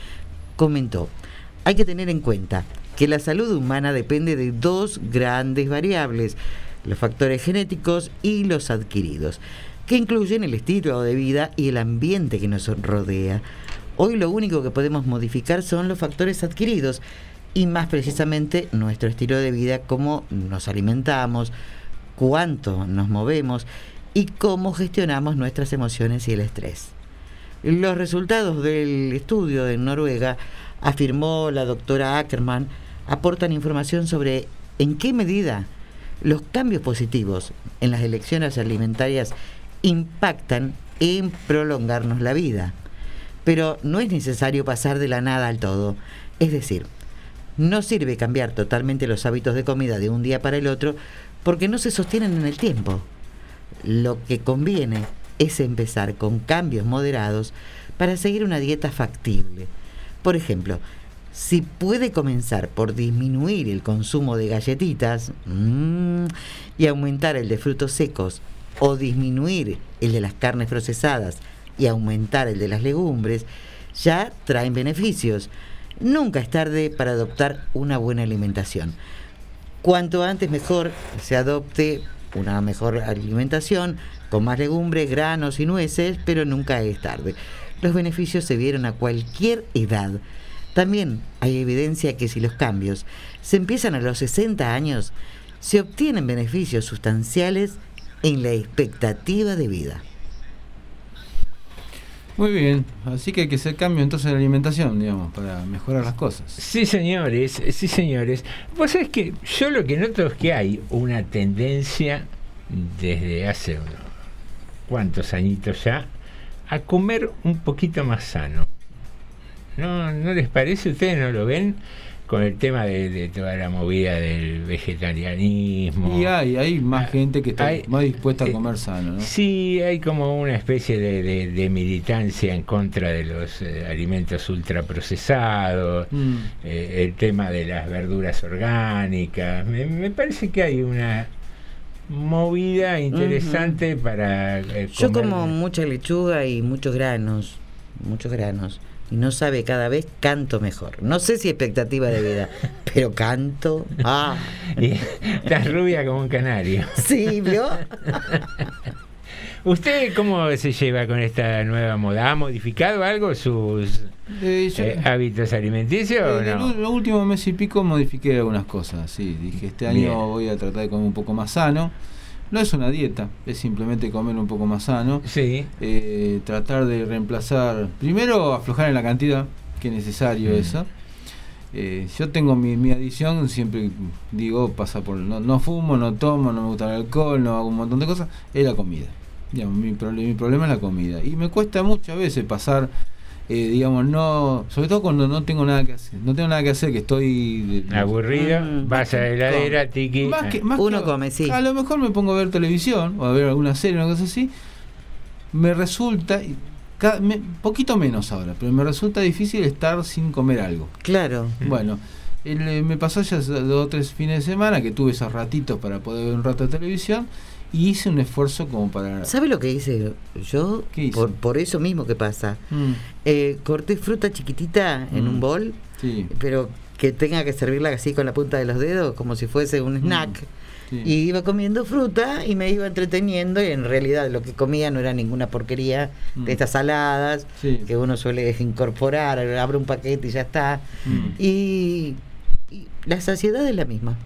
comentó, hay que tener en cuenta que la salud humana depende de dos grandes variables, los factores genéticos y los adquiridos, que incluyen el estilo de vida y el ambiente que nos rodea. Hoy lo único que podemos modificar son los factores adquiridos y más precisamente nuestro estilo de vida, cómo nos alimentamos, cuánto nos movemos y cómo gestionamos nuestras emociones y el estrés. Los resultados del estudio de Noruega, afirmó la doctora Ackerman, aportan información sobre en qué medida los cambios positivos en las elecciones alimentarias impactan en prolongarnos la vida. Pero no es necesario pasar de la nada al todo. Es decir, no sirve cambiar totalmente los hábitos de comida de un día para el otro porque no se sostienen en el tiempo. Lo que conviene es empezar con cambios moderados para seguir una dieta factible. Por ejemplo, si puede comenzar por disminuir el consumo de galletitas mm, y aumentar el de frutos secos o disminuir el de las carnes procesadas y aumentar el de las legumbres, ya traen beneficios. Nunca es tarde para adoptar una buena alimentación. Cuanto antes mejor se adopte una mejor alimentación con más legumbres, granos y nueces, pero nunca es tarde. Los beneficios se vieron a cualquier edad. También hay evidencia que si los cambios se empiezan a los 60 años, se obtienen beneficios sustanciales en la expectativa de vida. Muy bien, así que hay que hacer cambio entonces en la alimentación, digamos, para mejorar las cosas. Sí, señores, sí, señores. Vos sabés que yo lo que noto es que hay una tendencia desde hace unos cuantos añitos ya a comer un poquito más sano. ¿No, ¿No les parece? ¿Ustedes no lo ven? Con el tema de, de toda la movida del vegetarianismo. Y hay, hay más gente que está hay- más dispuesta a eh, comer sano, ¿no? Sí, hay como una especie de, de- de militancia en contra de los eh, alimentos ultraprocesados, Mm. eh, el tema de las verduras orgánicas. Me, me parece que hay una movida interesante para... eh, Yo comer- como mucha lechuga y muchos granos, muchos granos. Y no sabe, cada vez canto mejor. No sé si expectativa de vida, *laughs* pero canto. Ah. Y estás rubia como un canario. Sí, ¿vio? *laughs* ¿Usted cómo se lleva con esta nueva moda? ¿Ha modificado algo sus Eh, yo- eh, hábitos alimenticios o En el no? los últimos meses y pico modifiqué algunas cosas, sí. Dije, este año Bien. voy a tratar de comer un poco más sano. No es una dieta, es simplemente comer un poco más sano. Sí. Eh, tratar de reemplazar, primero aflojar en la cantidad, que es necesario Mm. eso. Eh, yo tengo mi, mi adicción, siempre digo, pasa por, no, no fumo, no tomo, no me gusta el alcohol, no hago un montón de cosas, es la comida. Digamos, mi, mi problema es la comida. Y me cuesta muchas veces pasar, eh, digamos, no, sobre todo cuando no tengo nada que hacer. No tengo nada que hacer, que estoy... de- Aburrido, vas a la heladera, tiki. más que, ah. más que- A lo mejor me pongo a ver televisión o a ver alguna serie o una cosa así. Me resulta, cada- me- poquito menos ahora, pero me resulta difícil estar sin comer algo. Claro. Bueno, el, eh, me pasó ya dos o tres fines de semana que tuve esos ratitos para poder ver un rato de televisión y hice un esfuerzo como para... ¿Sabe lo que hice yo? Por, por eso mismo que pasa. Mm. Eh, corté fruta chiquitita en Mm. un bol, Sí. pero que tenga que servirla así con la punta de los dedos, como si fuese un snack. Mm. Sí. Y iba comiendo fruta y me iba entreteniendo y en realidad lo que comía no era ninguna porquería Mm. de estas saladas Sí. que uno suele incorporar, abre un paquete y ya está. Mm. Y, y la saciedad es la misma.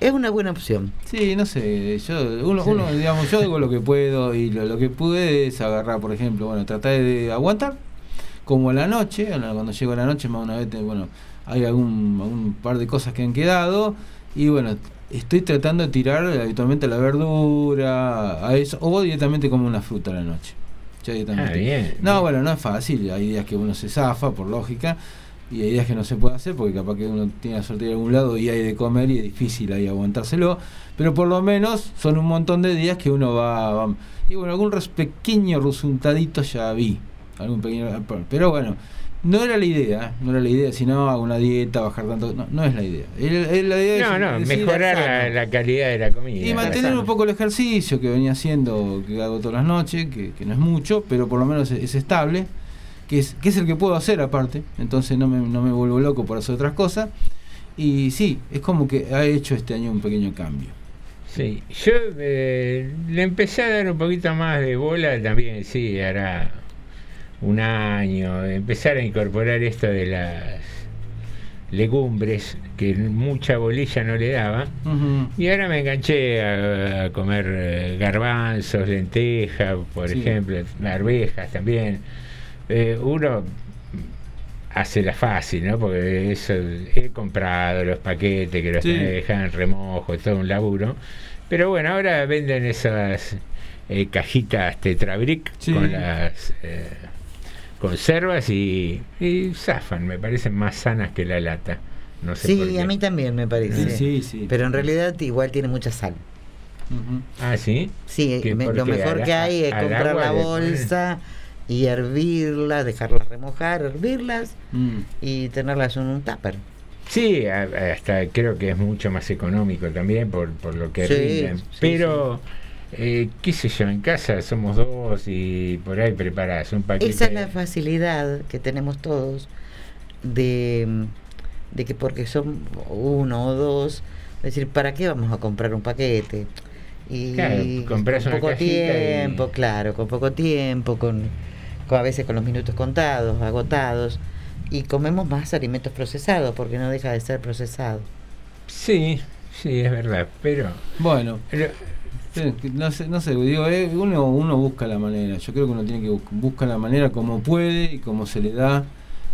Es una buena opción. Sí, no sé, yo, uno, uno, digamos, yo hago lo que puedo y lo, lo que pude es agarrar, por ejemplo, bueno, tratar de aguantar, como a la noche, cuando llego a la noche, más una vez, te- bueno, hay algún, algún par de cosas que han quedado y bueno, estoy tratando de tirar habitualmente la verdura, a eso, o directamente como una fruta a la noche. Ya directamente. Ah, bien. No, bueno, no es fácil, hay días que uno se zafa, por lógica, y hay días que no se puede hacer porque capaz que uno tiene la suerte de ir a algún lado y hay de comer y es difícil ahí aguantárselo, pero por lo menos son un montón de días que uno va, va- y bueno, algún res- pequeño resultadito ya vi, algún pequeño, pero bueno, no era la idea, no era la idea, sino hago una dieta, bajar tanto, no, no es la idea. El- el- la idea es No, no, decir, mejorar la, la calidad de la comida. Y mantener un poco el ejercicio que venía haciendo, que hago todas las noches, que, que no es mucho, pero por lo menos es, es estable, que es, que es el que puedo hacer aparte, entonces no me, no me vuelvo loco por hacer otras cosas. Y sí, es como que ha hecho este año un pequeño cambio. Sí, yo eh, le empecé a dar un poquito más de bola también, sí, hará un año, empezar a incorporar esto de las legumbres, que mucha bolilla no le daba. Y ahora me enganché a, a comer eh, garbanzos, lentejas, por Sí. ejemplo, arvejas también. Eh, uno hace la fácil, ¿no? Porque eso, he comprado los paquetes que los Sí. tenés que dejar en remojo, todo un laburo. Pero bueno, ahora venden esas eh, cajitas Tetrabric Sí. con las eh, conservas y, y zafan, me parecen más sanas que la lata. No sé por Sí, qué. a mí también me parece. Sí, sí. Pero en realidad igual tiene mucha sal. Ah, sí. Sí, ¿Qué, me- lo mejor ¿Al- que hay es comprar la ponen? Y hervirlas, dejarlas remojar, hervirlas Mm. y tenerlas en un tupper. Sí, a- hasta creo que es mucho más económico también por, por lo que Sí, rinden. sí, Pero, eh, qué sé yo, en casa somos dos y por ahí preparas un paquete. Esa es la facilidad que tenemos todos de, de que porque son uno o dos, es decir, ¿para qué vamos a comprar un paquete? Y Claro, compras con poco y- tiempo, claro, con poco tiempo, con a veces con los minutos contados, agotados, y comemos más alimentos procesados, porque no deja de ser procesado. Sí, sí, es verdad, pero... Bueno, sí, no sé, no sé digo, eh, uno, uno busca la manera. Yo creo que uno tiene que buscar busca la manera como puede y como se le da.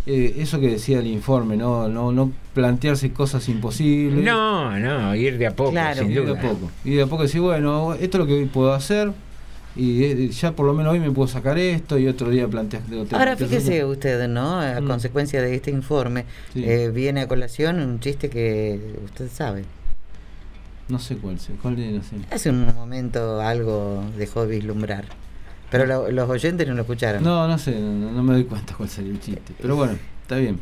Eh, eso que decía el informe, no, no, no plantearse cosas imposibles. No, no, ir de a poco, sin ir duda. de a poco. Y de a poco decir, bueno, esto es lo que hoy puedo hacer. Y eh, ya por lo menos hoy me puedo sacar esto y otro día plantear. Ahora fíjese usted, ¿no? A consecuencia de este informe, Mm. Sí. eh, viene a colación un chiste que usted sabe. No sé cuál, cuál no sé. Hace un momento algo dejó vislumbrar. Pero lo- los oyentes no lo escucharon. No, no sé, no, no me doy cuenta cuál sería el chiste. Pero bueno, está bien.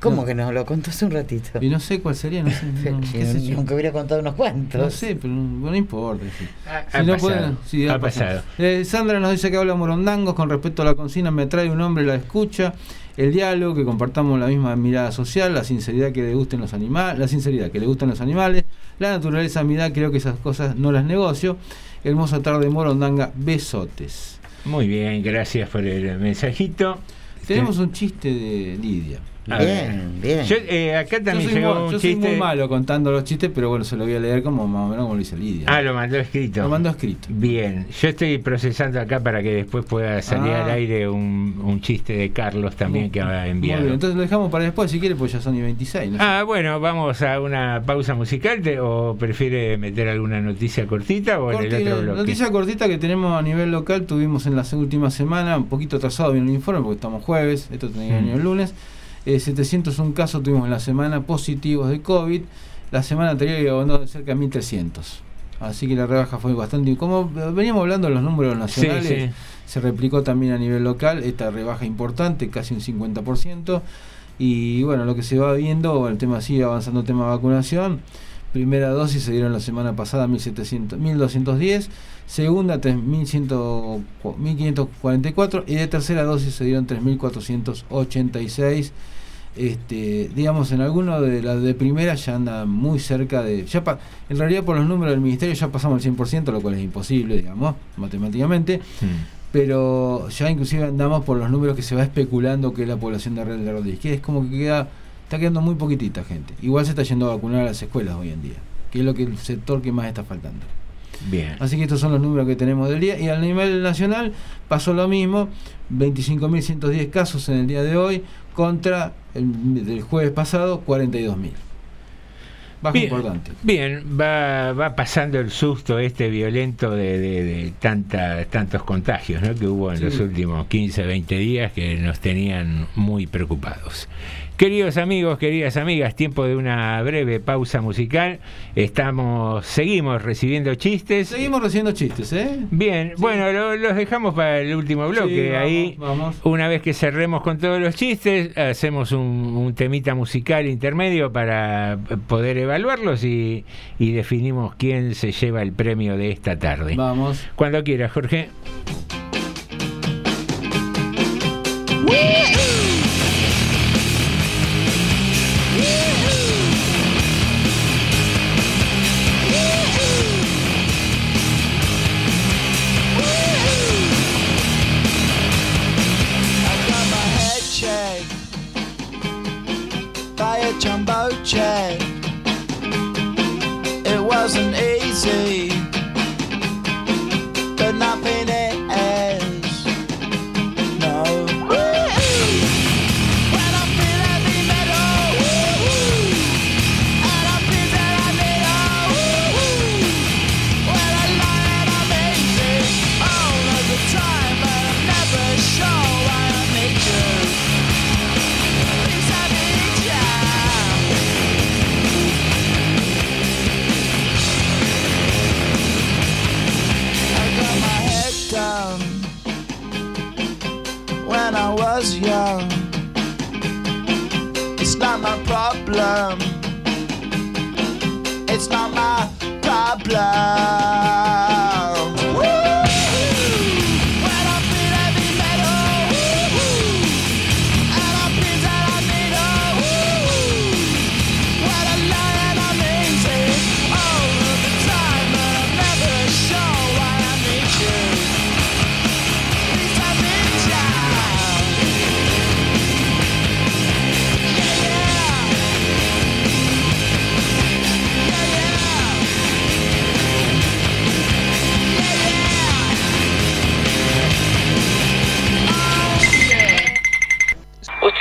¿Cómo No. que no? Lo contó hace un ratito. Y no sé cuál sería, no sé. *laughs* no, qué sé yo. Aunque hubiera contado unos cuantos. No sé, pero no, no importa. sí. Ha- Si ha no pasado, pueden- sí, ha ha pasado. pasado. Eh, Sandra nos dice que habla morondangos con respecto a la consigna me trae un hombre la escucha, el diálogo, que compartamos la misma mirada social, la sinceridad que le gusten los animales, la sinceridad que le gustan los animales, la naturaleza, mi edad, creo que esas cosas no las negocio. Hermosa tarde, Morondanga. Besotes. Muy bien, gracias por el mensajito. Tenemos un chiste de Lidia. A ver. Yo, eh, acá también yo soy, llegó muy, un yo soy chiste. muy malo contando los chistes, pero bueno, se lo voy a leer como más o menos como lo dice Lidia. Ah, lo mandó escrito. Lo mandó escrito. Bien, yo estoy procesando acá para que después pueda salir Ah. al aire un, un chiste de Carlos también que ha Muy enviado. bien, entonces lo dejamos para después si quiere, pues ya son y 26. ¿no? Ah, bueno, vamos a una pausa musical te- o prefiere meter alguna noticia cortita o en el otro bloque. Noticia cortita que tenemos a nivel local, tuvimos en la última semana, un poquito atrasado viene el informe porque estamos jueves, esto tenía que venir el lunes, eh, 701 casos tuvimos en la semana positivos de COVID, la semana anterior había cerca de 1300. Así que la rebaja fue bastante. Como veníamos hablando de los números nacionales, sí. se replicó también a nivel local esta rebaja importante, casi un 50%. Y bueno, lo que se va viendo, el tema sigue avanzando el tema de vacunación. Primera dosis se dieron la semana pasada 1700, 1210, segunda 3100 1544 y de tercera dosis se dieron 3486. Este, digamos, en alguno de las de primera ya anda muy cerca de. ya pa- En realidad, por los números del ministerio, ya pasamos el 100%, lo cual es imposible, digamos, matemáticamente. Pero ya inclusive andamos por los números que se va especulando que es la población de Real de Rodríguez, que es como que queda, está quedando muy poquitita gente. Igual se está yendo a vacunar a las escuelas hoy en día, que es lo que el sector que más está faltando. Bien. Así que estos son los números que tenemos del día. Y a nivel nacional pasó lo mismo, 25.110 casos en el día de hoy contra el del jueves pasado, 42.000. Baja Bien, importante. Bien, va, va pasando el susto este violento de, de- de tanta, tantos contagios ¿no? que hubo en Sí. los últimos 15, 20 días que nos tenían muy preocupados. Queridos amigos, queridas amigas, tiempo de una breve pausa musical. Estamos, seguimos recibiendo chistes. Seguimos recibiendo chistes, ¿eh? Bien, bueno, lo- los dejamos para el último bloque. Sí, vamos, Ahí, vamos. una vez que cerremos con todos los chistes, hacemos un, un temita musical intermedio para poder evaluarlos y, y definimos quién se lleva el premio de esta tarde. Vamos. Cuando quieras, Jorge. Problem. It's not my problem.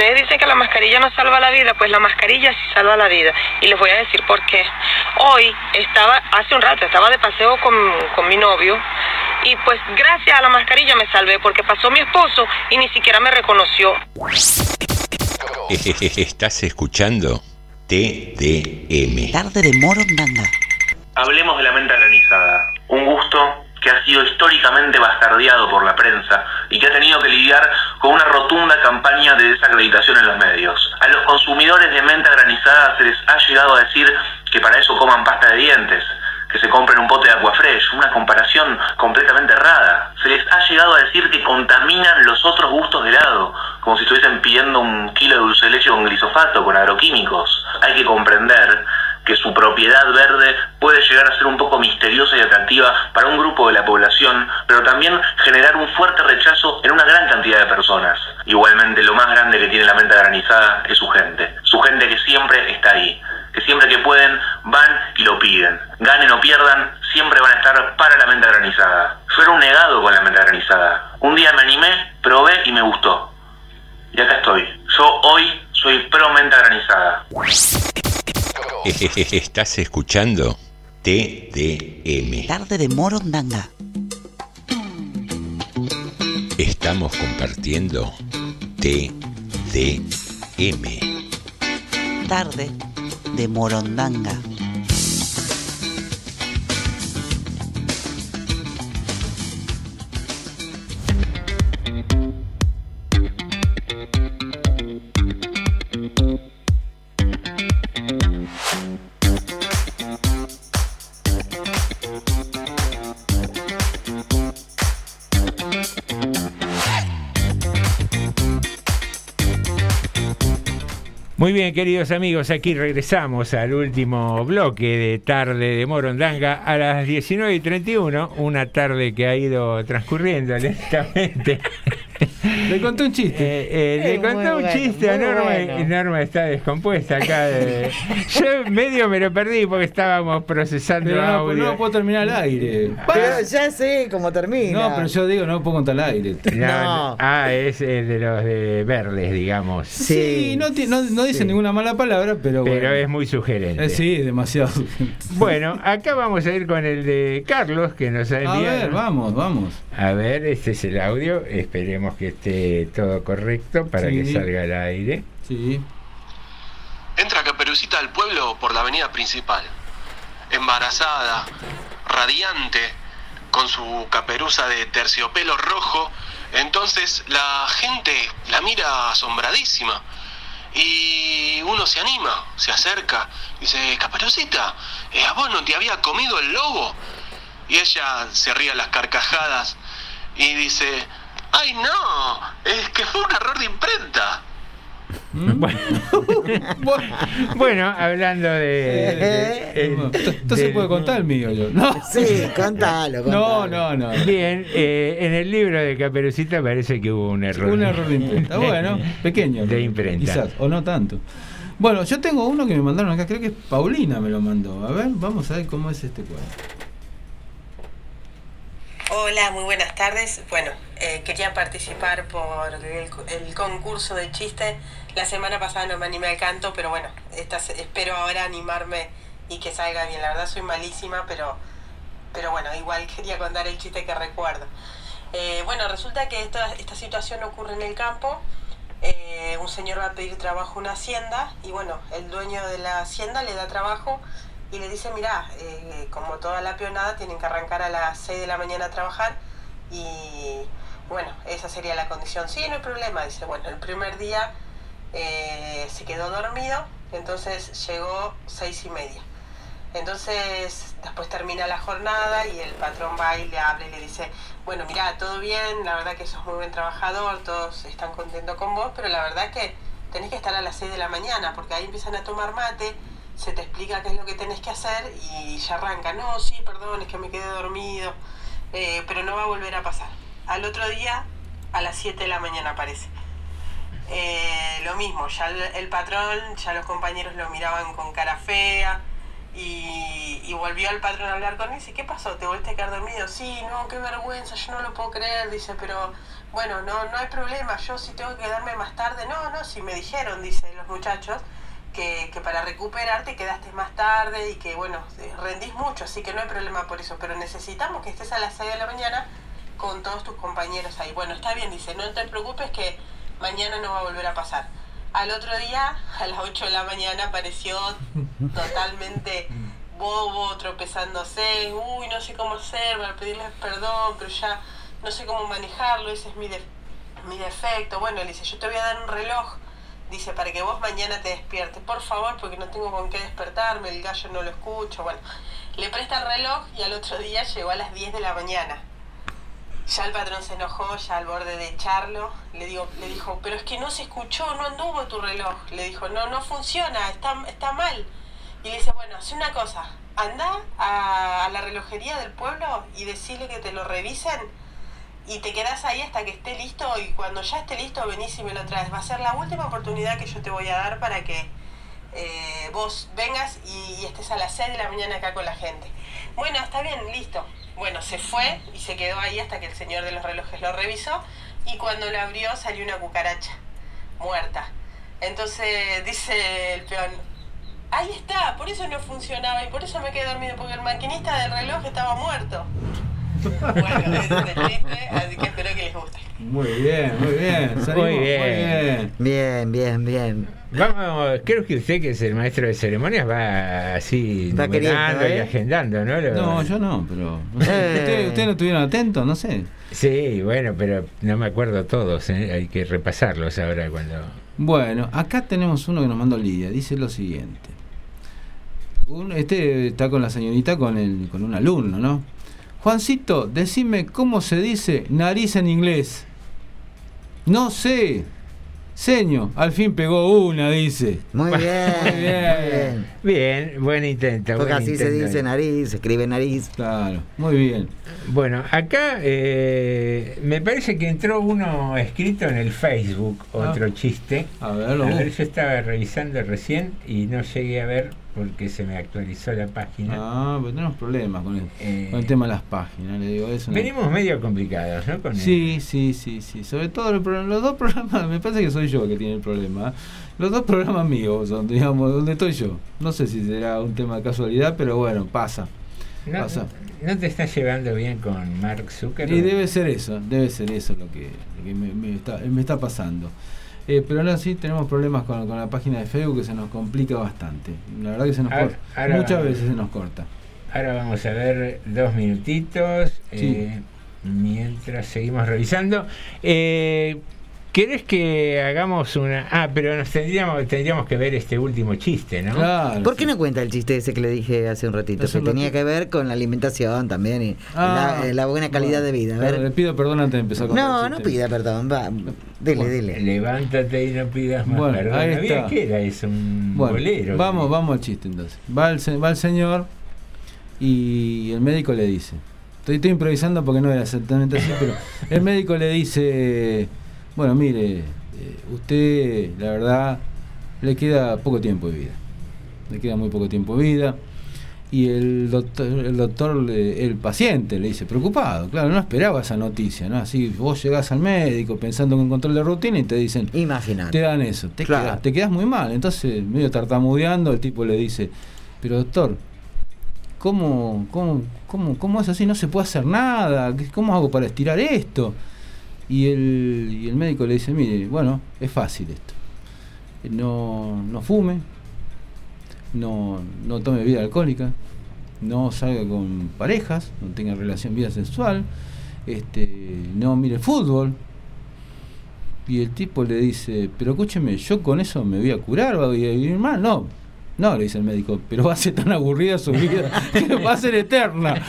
Ustedes dicen que la mascarilla no salva la vida, pues la mascarilla sí salva la vida. Y les voy a decir por qué. Hoy estaba, hace un rato, estaba de paseo con, con mi novio y pues gracias a la mascarilla me salvé porque pasó mi esposo y ni siquiera me reconoció. *laughs* Estás escuchando TDM. Tarde de Morondanga. Hablemos de la menta granizada, un gusto que ha sido históricamente bastardeado por la prensa y que ha tenido que lidiar con una rotunda campaña de desacreditación en los medios. A los consumidores de menta granizada se les ha llegado a decir que para eso coman pasta de dientes, que se compren un pote de Aquafresh, una comparación completamente errada. Se les ha llegado a decir que contaminan los otros gustos de helado, como si estuviesen pidiendo un kilo de dulce de leche con glisofato, con agroquímicos. Hay que comprender que su propiedad verde puede llegar a ser un poco misteriosa y atractiva para un grupo de la población, pero también generar un fuerte rechazo en una gran cantidad de personas. Igualmente, lo más grande que tiene la menta granizada es su gente, su gente que siempre está ahí, que siempre que pueden van y lo piden. Ganen o pierdan, siempre van a estar para la menta granizada. Yo era un negado con la menta granizada. Un día me animé, probé y me gustó. Y acá estoy. Yo hoy soy pro menta granizada. *laughs* Estás escuchando TDM. Tarde de Morondanga. Estamos compartiendo TDM. Tarde de Morondanga. Muy bien, queridos amigos, aquí regresamos al último bloque de tarde de Morondanga a las 19 y 31, una tarde que ha ido transcurriendo lentamente. *laughs* *laughs* Le conté un chiste. Eh, eh, le conté un bueno, chiste a Norma bueno. y Norma está descompuesta acá. de- *laughs* Yo medio me lo perdí porque estábamos procesando Pero no, audio. no puedo terminar al aire. Pero ya sé cómo termina. No, pero yo digo, no puedo contar al aire. No, no. Ah, es el de los de verdes, digamos. Sí, no, no, no dice ninguna mala palabra, pero Pero bueno. es muy sugerente. Eh, sí, demasiado. *laughs* Bueno, acá vamos a ir con el de Carlos que nos ha A enviado. ver, vamos, vamos. A ver, este es el audio. Esperemos que esté todo correcto para Sí. que salga al aire. Sí. Entra Caperucita al pueblo por la avenida principal. Embarazada, radiante, con su caperuza de terciopelo rojo. Entonces la gente la mira asombradísima. Y uno se anima, se acerca, dice, Caperucita, eh, ¿a vos no te había comido el lobo? Y ella se ríe a las carcajadas y dice, ¡ay no! Es que fue un error de imprenta. *laughs* Bueno, hablando de. de- Entonces del- puede contar el mío yo. No. Sí, contalo, No, no, no. Bien, eh, en el libro de Caperucita parece que hubo un error. Un error de imprenta. Bueno, pequeño. De imprenta. Quizás, o no tanto. Bueno, yo tengo uno que me mandaron acá, creo que es Paulina me lo mandó. A ver, vamos a ver cómo es este cuadro. Hola, muy buenas tardes. Bueno, eh, quería participar por el, el concurso de chiste. La semana pasada no me animé al canto, pero bueno, esta, espero ahora animarme y que salga bien. La verdad soy malísima, pero, pero bueno, igual *laughs* quería contar el chiste que recuerdo. Eh, bueno, resulta que esta, esta situación ocurre en el campo. Eh, un señor va a pedir trabajo a una hacienda y bueno, el dueño de la hacienda le da trabajo y le dice, mira, eh, como toda la peonada tienen que arrancar a las 6 de la mañana a trabajar y bueno, esa sería la condición. Sí, no hay problema, dice, bueno, el primer día eh, se quedó dormido, entonces llegó seis y media. Entonces, después termina la jornada y el patrón va y le habla y le dice, bueno, mira, todo bien, la verdad que sos muy buen trabajador, todos están contentos con vos, pero la verdad que tenés que estar a las 6 de la mañana, porque ahí empiezan a tomar mate, se te explica qué es lo que tenés que hacer y ya arranca, no, sí, perdón, es que me quedé dormido, eh, pero no va a volver a pasar. Al otro día, a las 7 de la mañana aparece. Eh, lo mismo, ya el, el patrón, ya los compañeros lo miraban con cara fea y, volvió el patrón a hablar con él y dice, ¿qué pasó? ¿Te volviste a quedar dormido? Sí, no, qué vergüenza, yo no lo puedo creer, dice, pero bueno, no, no hay problema, yo si tengo que quedarme más tarde, no, no, si me dijeron, dice los muchachos, que, que para recuperarte quedaste más tarde y que bueno, eh, rendís mucho, así que no hay problema por eso, pero necesitamos que estés a las 6 de la mañana con todos tus compañeros ahí. Bueno, está bien, dice, no te preocupes que mañana no va a volver a pasar. Al otro día, a las 8 de la mañana, apareció *laughs* totalmente bobo, tropezándose, uy, no sé cómo hacer para pedirles perdón, pero ya no sé cómo manejarlo, ese es mi, de- mi defecto. Bueno, le dice, yo te voy a dar un reloj, dice, para que vos mañana te despiertes, por favor, porque no tengo con qué despertarme, el gallo no lo escucho. Bueno, le presta el reloj y al otro día llegó a las 10 de la mañana. Ya el patrón se enojó, ya al borde de echarlo, le, digo, le dijo, pero es que no se escuchó, no anduvo tu reloj. Le dijo, no, no funciona, está, está mal. Y le dice, bueno, hace una cosa, anda a, a la relojería del pueblo y decirle que te lo revisen y te quedas ahí hasta que esté listo y cuando ya esté listo venís y me lo traes. Va a ser la última oportunidad que yo te voy a dar para que eh, vos vengas y, y estés a las 6 de la mañana acá con la gente. Bueno, está bien, listo. Bueno, se fue y se quedó ahí hasta que el señor de los relojes lo revisó y cuando lo abrió salió una cucaracha muerta. Entonces dice el peón, ahí está, por eso no funcionaba y por eso me quedé dormido, porque el maquinista del reloj estaba muerto. Bueno, así que espero que les guste. Muy bien, muy bien. salimos, Muy bien. Bien, bien, bien. Vamos, creo que usted que es el maestro de ceremonias va así Va numerando y ¿eh? agendando, ¿no? Lo- No, yo no, pero. no sé, Eh. ¿Ustedes ustedes no estuvieron atentos? No sé. Sí, bueno, pero no me acuerdo todos, ¿eh? hay que repasarlos ahora cuando... Bueno, acá tenemos uno que nos mandó Lidia. Dice lo siguiente. Un- este está con la señorita con, el, con un alumno, ¿no? Juancito, decime cómo se dice nariz en inglés. No sé. Seño, al fin pegó una, dice. Muy bien, *laughs* Muy muy bien. bien. Bien, buen intento. Porque buen así se dice nariz, se escribe nariz. Claro, muy bien. Bueno, acá eh, me parece que entró uno escrito en el Facebook, Ah. otro chiste. A ver, lo A ver, yo estaba revisando recién y no llegué a ver porque se me actualizó la página. Ah, pero tenemos problemas con el, Eh, con el tema de las páginas, le digo. Es una- Venimos medio complicados, ¿no? Con el- Sí, sí, sí, sí. Sobre todo el los dos programas, me parece que soy yo que tiene el problema. Los dos programas míos son, digamos, donde estoy yo. No sé si será un tema de casualidad, pero bueno, pasa. no, pasa. no te estás llevando bien con Mark Zuckerberg. Y debe ser eso, debe ser eso lo que, lo que me, me está, me está pasando. Eh, pero no, sí tenemos problemas con, con la página de Facebook que se nos complica bastante. La verdad que se nos Ahora- corta. ahora- Muchas veces se nos corta. Ahora vamos a ver dos minutitos eh, mientras seguimos revisando. Eh, ¿Querés que hagamos una.? Ah, pero nos tendríamos, tendríamos que ver este último chiste, ¿no? ¿Por qué no cuenta el chiste ese que le dije hace un ratito? Hace Que un tenía ratito. que ver con la alimentación también y Ah, la, eh, la buena calidad de vida. A ver. le pido perdón antes de empezar con No, el no pida perdón, va. Dile, dile. Levántate y no pidas más Bueno, perdón. ahí ¿Había está. qué era eso? Un Bueno, bolero. Vamos, vamos al chiste entonces. Va el, se- va el señor y el médico le dice. Estoy, estoy improvisando porque no era exactamente así, pero el médico le dice, bueno, mire, eh, usted, la verdad, le queda poco tiempo de vida. Le queda muy poco tiempo de vida. Y el doctor, el doctor, le- el paciente le dice, preocupado, claro, no esperaba esa noticia, ¿no? Así vos llegás al médico pensando en un control de rutina y te dicen, Imagínate. te dan eso, te, Claro. quedas, te quedas muy mal. Entonces, medio tartamudeando, el tipo le dice, pero doctor, ¿cómo, cómo, cómo, cómo es así? No se puede hacer nada, ¿Qué- ¿cómo hago para estirar esto? Y el, y el médico le dice, mire, bueno, es fácil esto. No, no fume, no, no tome bebida alcohólica, no salga con parejas, no tenga relación vida sexual, este, no mire fútbol. Y el tipo le dice, pero escúcheme, yo con eso me voy a curar, voy a vivir mal. No, no, le dice el médico, pero va a ser tan aburrida su vida que *laughs* va a ser eterna.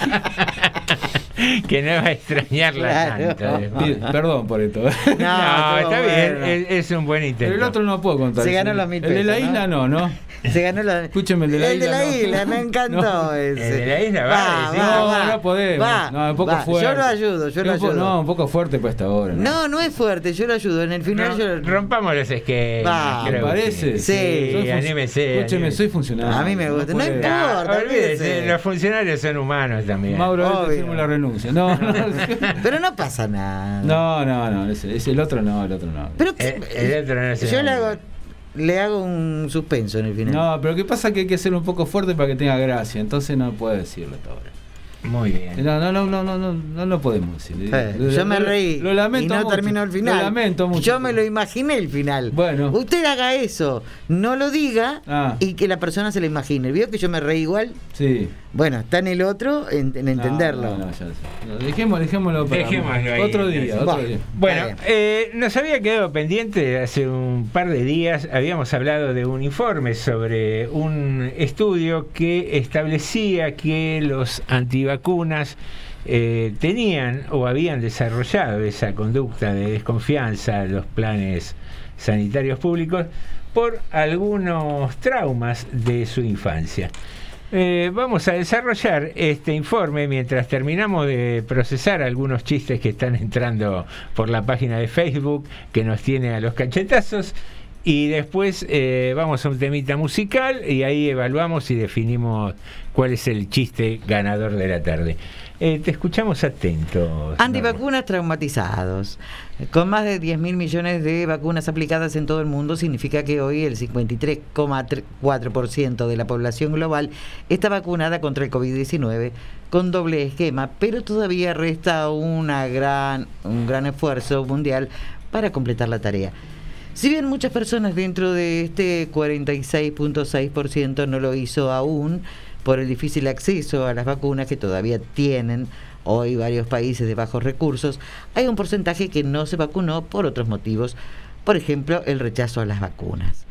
*laughs* que no va a extrañarla Claro. tanto. Perdón por esto. No, está bien, bueno. es, es un buen intento. Pero el otro no puedo contar. Se ganó los mil El de la isla no, ¿no? Se ganó la. Escúcheme, el de la el de isla. la no. isla, me *laughs* encantó No. ese. El de la isla, va. No, no podemos. va, no, un poco va. fuerte. Yo lo ayudo, yo lo ayudo. No, un poco fuerte para esta hora. No, no es fuerte, yo lo ayudo. En el final No, yo. rompamos los esquemas. Va, creo ¿Me que- parece? Sí. Soy fun- anímese. Escúcheme, soy funcionario. A mí me gusta. No importa. Ah, olvídese, los funcionarios son humanos también. Mauro, firmo la renuncia. No, no, *laughs* Pero no pasa nada. no, no, no, ese- el otro no, el otro no. Pero Eh, que- el otro no se yo le hago, le hago un suspenso en el final. No, pero ¿qué pasa? Que hay que ser un poco fuerte para que tenga gracia, entonces no puedo decirlo hasta ahora. Muy bien. No, no, no, no, no, no, no lo podemos decir. Eh, Lo- yo me lo- reí Lo lamento y no mucho. terminó el final. Lo lamento mucho. Yo me lo imaginé el final. Bueno. Usted haga eso, no lo diga Ah. y que la persona se lo imagine. ¿Vio que yo me reí igual? Sí. Bueno, está en el otro en, en entenderlo. No, no, ya sé. No, dejémoslo, dejémoslo para Dejémoslo ahí, otro día, otro Va. día. Bueno, eh, nos había quedado pendiente hace un par de días, habíamos hablado de un informe sobre un estudio que establecía que los antivacunas eh, tenían o habían desarrollado esa conducta de desconfianza a los planes sanitarios públicos por algunos traumas de su infancia. Eh, vamos a desarrollar este informe mientras terminamos de procesar algunos chistes que están entrando por la página de Facebook que nos tiene a los cachetazos. Y después eh, vamos a un temita musical y ahí evaluamos y definimos cuál es el chiste ganador de la tarde. Eh, te escuchamos atentos. Antivacunas traumatizados. Con más de 10 mil millones de vacunas aplicadas en todo el mundo, significa que hoy el 53,4% de la población global está vacunada contra el COVID-19 con doble esquema, pero todavía resta una gran, un gran esfuerzo mundial para completar la tarea. Si bien muchas personas dentro de este 46.6% no lo hizo aún por el difícil acceso a las vacunas que todavía tienen hoy varios países de bajos recursos, hay un porcentaje que no se vacunó por otros motivos, por ejemplo, el rechazo a las vacunas.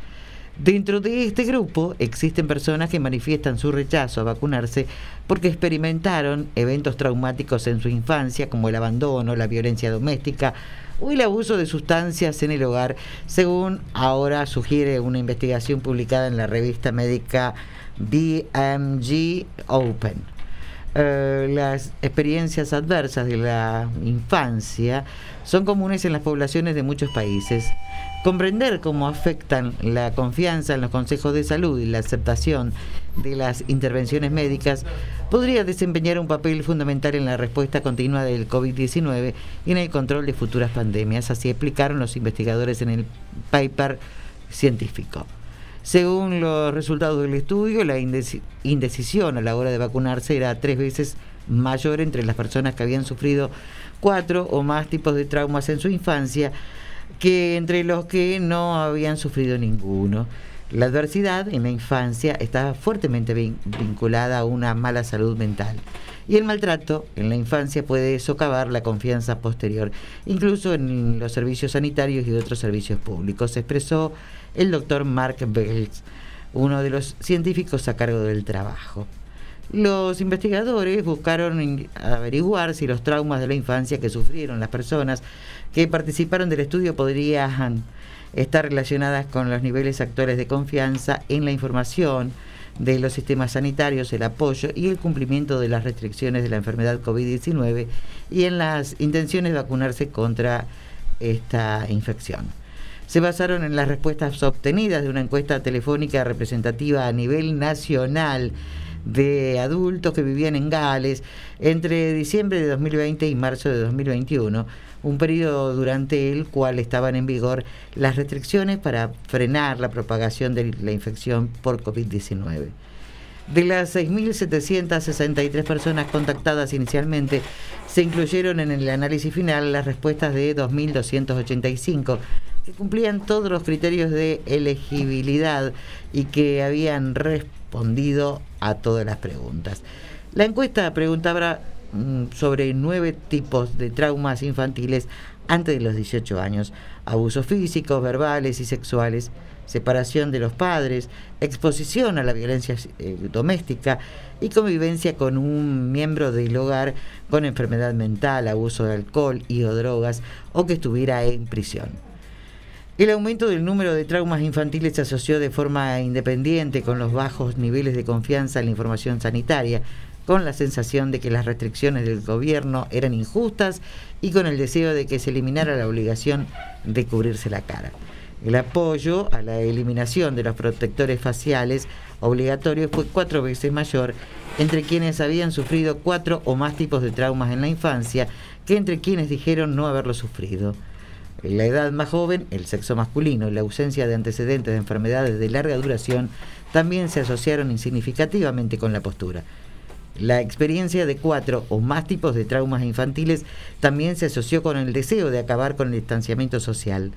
Dentro de este grupo existen personas que manifiestan su rechazo a vacunarse porque experimentaron eventos traumáticos en su infancia como el abandono, la violencia doméstica o el abuso de sustancias en el hogar, según ahora sugiere una investigación publicada en la revista médica BMG Open. Eh, las experiencias adversas de la infancia son comunes en las poblaciones de muchos países. Comprender cómo afectan la confianza en los consejos de salud y la aceptación de las intervenciones médicas podría desempeñar un papel fundamental en la respuesta continua del COVID-19 y en el control de futuras pandemias, así explicaron los investigadores en el paper científico. Según los resultados del estudio, la indeci- indecisión a la hora de vacunarse era tres veces mayor entre las personas que habían sufrido cuatro o más tipos de traumas en su infancia que entre los que no habían sufrido ninguno. La adversidad en la infancia está fuertemente vin- vinculada a una mala salud mental y el maltrato en la infancia puede socavar la confianza posterior, incluso en los servicios sanitarios y otros servicios públicos, expresó el doctor Mark Bells, uno de los científicos a cargo del trabajo. Los investigadores buscaron averiguar si los traumas de la infancia que sufrieron las personas que participaron del estudio podrían estar relacionadas con los niveles actuales de confianza en la información de los sistemas sanitarios, el apoyo y el cumplimiento de las restricciones de la enfermedad COVID-19 y en las intenciones de vacunarse contra esta infección. Se basaron en las respuestas obtenidas de una encuesta telefónica representativa a nivel nacional de adultos que vivían en Gales entre diciembre de 2020 y marzo de 2021, un periodo durante el cual estaban en vigor las restricciones para frenar la propagación de la infección por COVID-19. De las 6.763 personas contactadas inicialmente, se incluyeron en el análisis final las respuestas de 2.285 que cumplían todos los criterios de elegibilidad y que habían respondido a todas las preguntas. La encuesta preguntaba mm, sobre nueve tipos de traumas infantiles antes de los 18 años, abusos físicos, verbales y sexuales, separación de los padres, exposición a la violencia eh, doméstica y convivencia con un miembro del hogar con enfermedad mental, abuso de alcohol y o drogas o que estuviera en prisión. El aumento del número de traumas infantiles se asoció de forma independiente con los bajos niveles de confianza en la información sanitaria, con la sensación de que las restricciones del gobierno eran injustas y con el deseo de que se eliminara la obligación de cubrirse la cara. El apoyo a la eliminación de los protectores faciales obligatorios fue cuatro veces mayor entre quienes habían sufrido cuatro o más tipos de traumas en la infancia que entre quienes dijeron no haberlo sufrido. La edad más joven, el sexo masculino y la ausencia de antecedentes de enfermedades de larga duración también se asociaron insignificativamente con la postura. La experiencia de cuatro o más tipos de traumas infantiles también se asoció con el deseo de acabar con el distanciamiento social.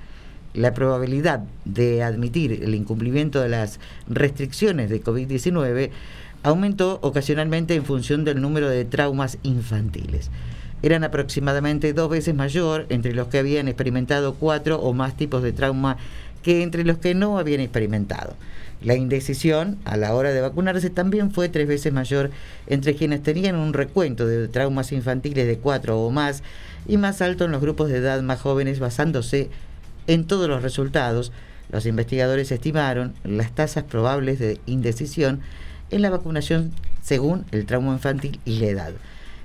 La probabilidad de admitir el incumplimiento de las restricciones de COVID-19 aumentó ocasionalmente en función del número de traumas infantiles. Eran aproximadamente dos veces mayor entre los que habían experimentado cuatro o más tipos de trauma que entre los que no habían experimentado. La indecisión a la hora de vacunarse también fue tres veces mayor entre quienes tenían un recuento de traumas infantiles de cuatro o más y más alto en los grupos de edad más jóvenes basándose en todos los resultados Los investigadores estimaron las tasas probables de indecisión en la vacunación según el trauma infantil y la edad.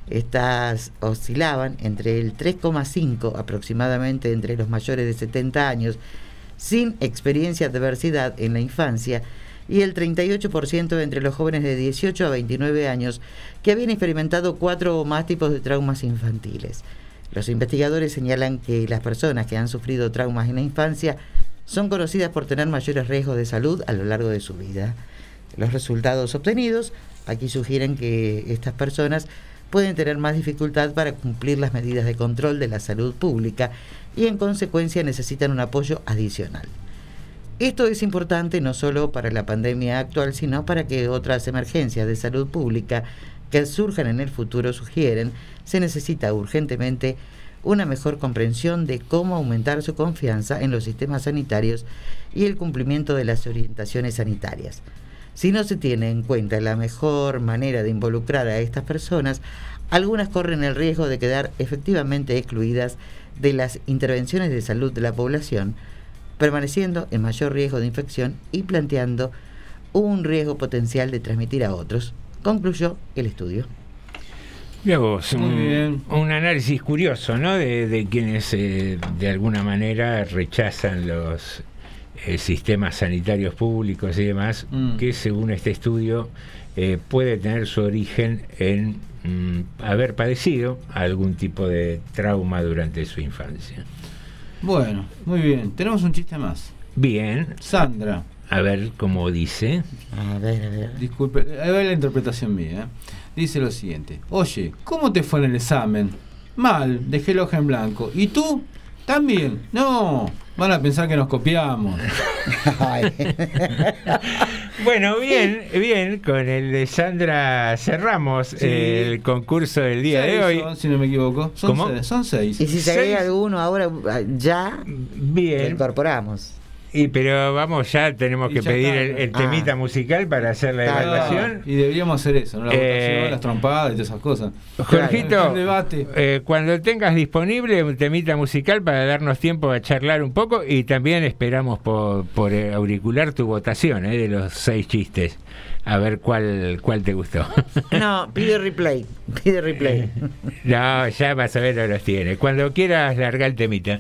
Estas oscilaban entre el 3,5 aproximadamente entre los mayores de 70 años sin experiencia de adversidad en la infancia y el 38% entre los jóvenes de 18 a 29 años que habían experimentado cuatro o más tipos de traumas infantiles. Los investigadores señalan que las personas que han sufrido traumas en la infancia son conocidas por tener mayores riesgos de salud a lo largo de su vida. Los resultados obtenidos aquí sugieren que estas personas pueden tener más dificultad para cumplir las medidas de control de la salud pública y en consecuencia necesitan un apoyo adicional. Esto es importante no solo para la pandemia actual, sino para que otras emergencias de salud pública que surjan en el futuro sugieren se necesita urgentemente una mejor comprensión de cómo aumentar su confianza en los sistemas sanitarios y el cumplimiento de las orientaciones sanitarias. Si no se tiene en cuenta la mejor manera de involucrar a estas personas, algunas corren el riesgo de quedar efectivamente excluidas de las intervenciones de salud de la población, permaneciendo en mayor riesgo de infección y planteando un riesgo potencial de transmitir a otros, concluyó el estudio. Mira vos, Muy un, bien. un análisis curioso, ¿no? De, de quienes eh, de alguna manera rechazan los eh, sistemas sanitarios públicos y demás, Mm. que según este estudio eh, puede tener su origen en mm, haber padecido algún tipo de trauma durante su infancia. Bueno, muy bien. Tenemos un chiste más. Bien. Sandra. A ver cómo dice. A ver, a ver. Disculpe, ahí va la interpretación mía. ¿eh? Dice lo siguiente. Oye, ¿cómo te fue en el examen? Mal, dejé el hoja en blanco. ¿Y tú? También. No, van a pensar que nos copiamos. *laughs* Bueno, bien, bien, con el de Sandra cerramos Sí. el concurso del día de hoy. son, si no me equivoco. Son, ¿Cómo? seis, son seis. Y si se agrega alguno ahora, ah, ya Bien. lo incorporamos. Y pero vamos, ya tenemos Y que ya pedir está. el, el Ah. temita musical para hacer la Ah, evaluación. Y deberíamos hacer eso, ¿no? La Eh, votación, las trompadas y todas esas cosas. Jorgito, eh, cuando tengas disponible un temita musical para darnos tiempo a charlar un poco y también esperamos por, por auricular tu votación eh, de los seis chistes. A ver cuál, cuál te gustó. *laughs* No, pide replay. Pide replay. *laughs* no, ya más o menos los tiene. Cuando quieras largar el temita.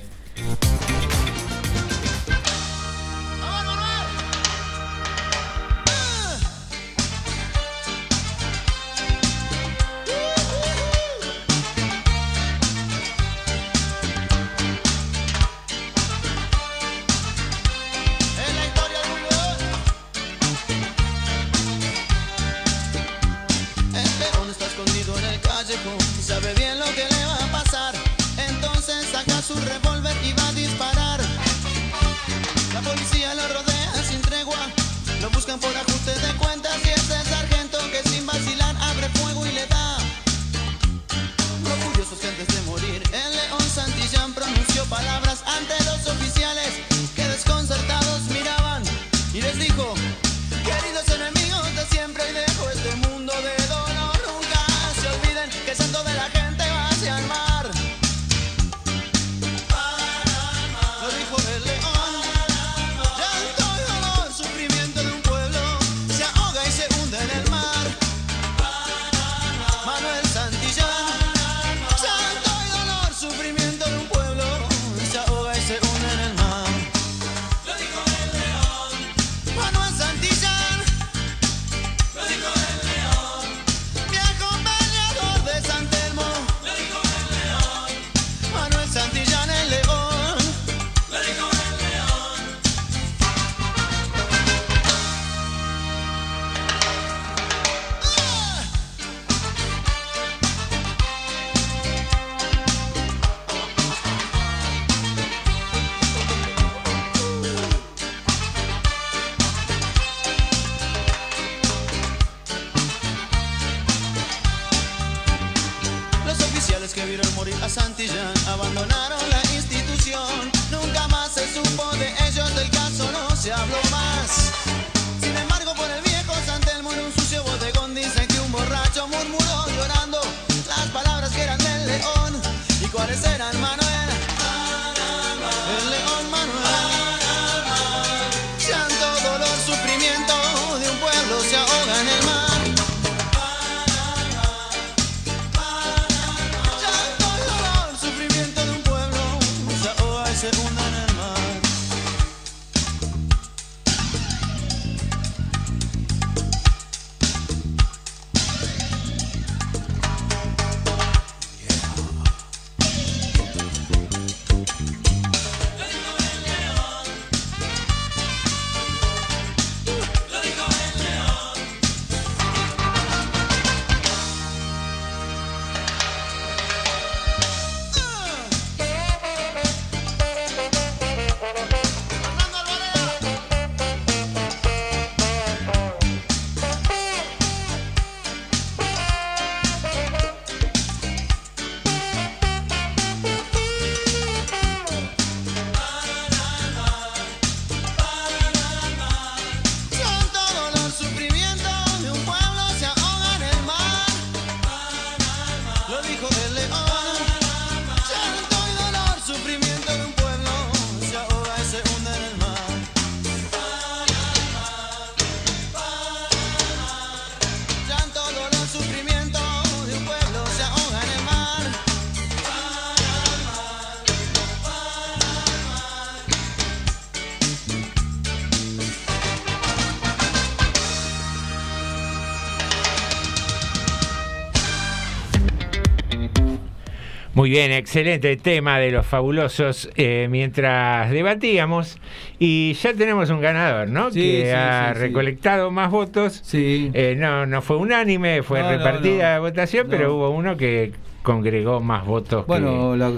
Muy bien, excelente tema de los fabulosos eh, mientras debatíamos y ya tenemos un ganador, ¿no? Sí, que sí, ha sí, recolectado más votos. Sí. Eh, no, no fue unánime, fue No, repartida no. la votación, pero hubo uno que congregó más votos. Bueno, que, la-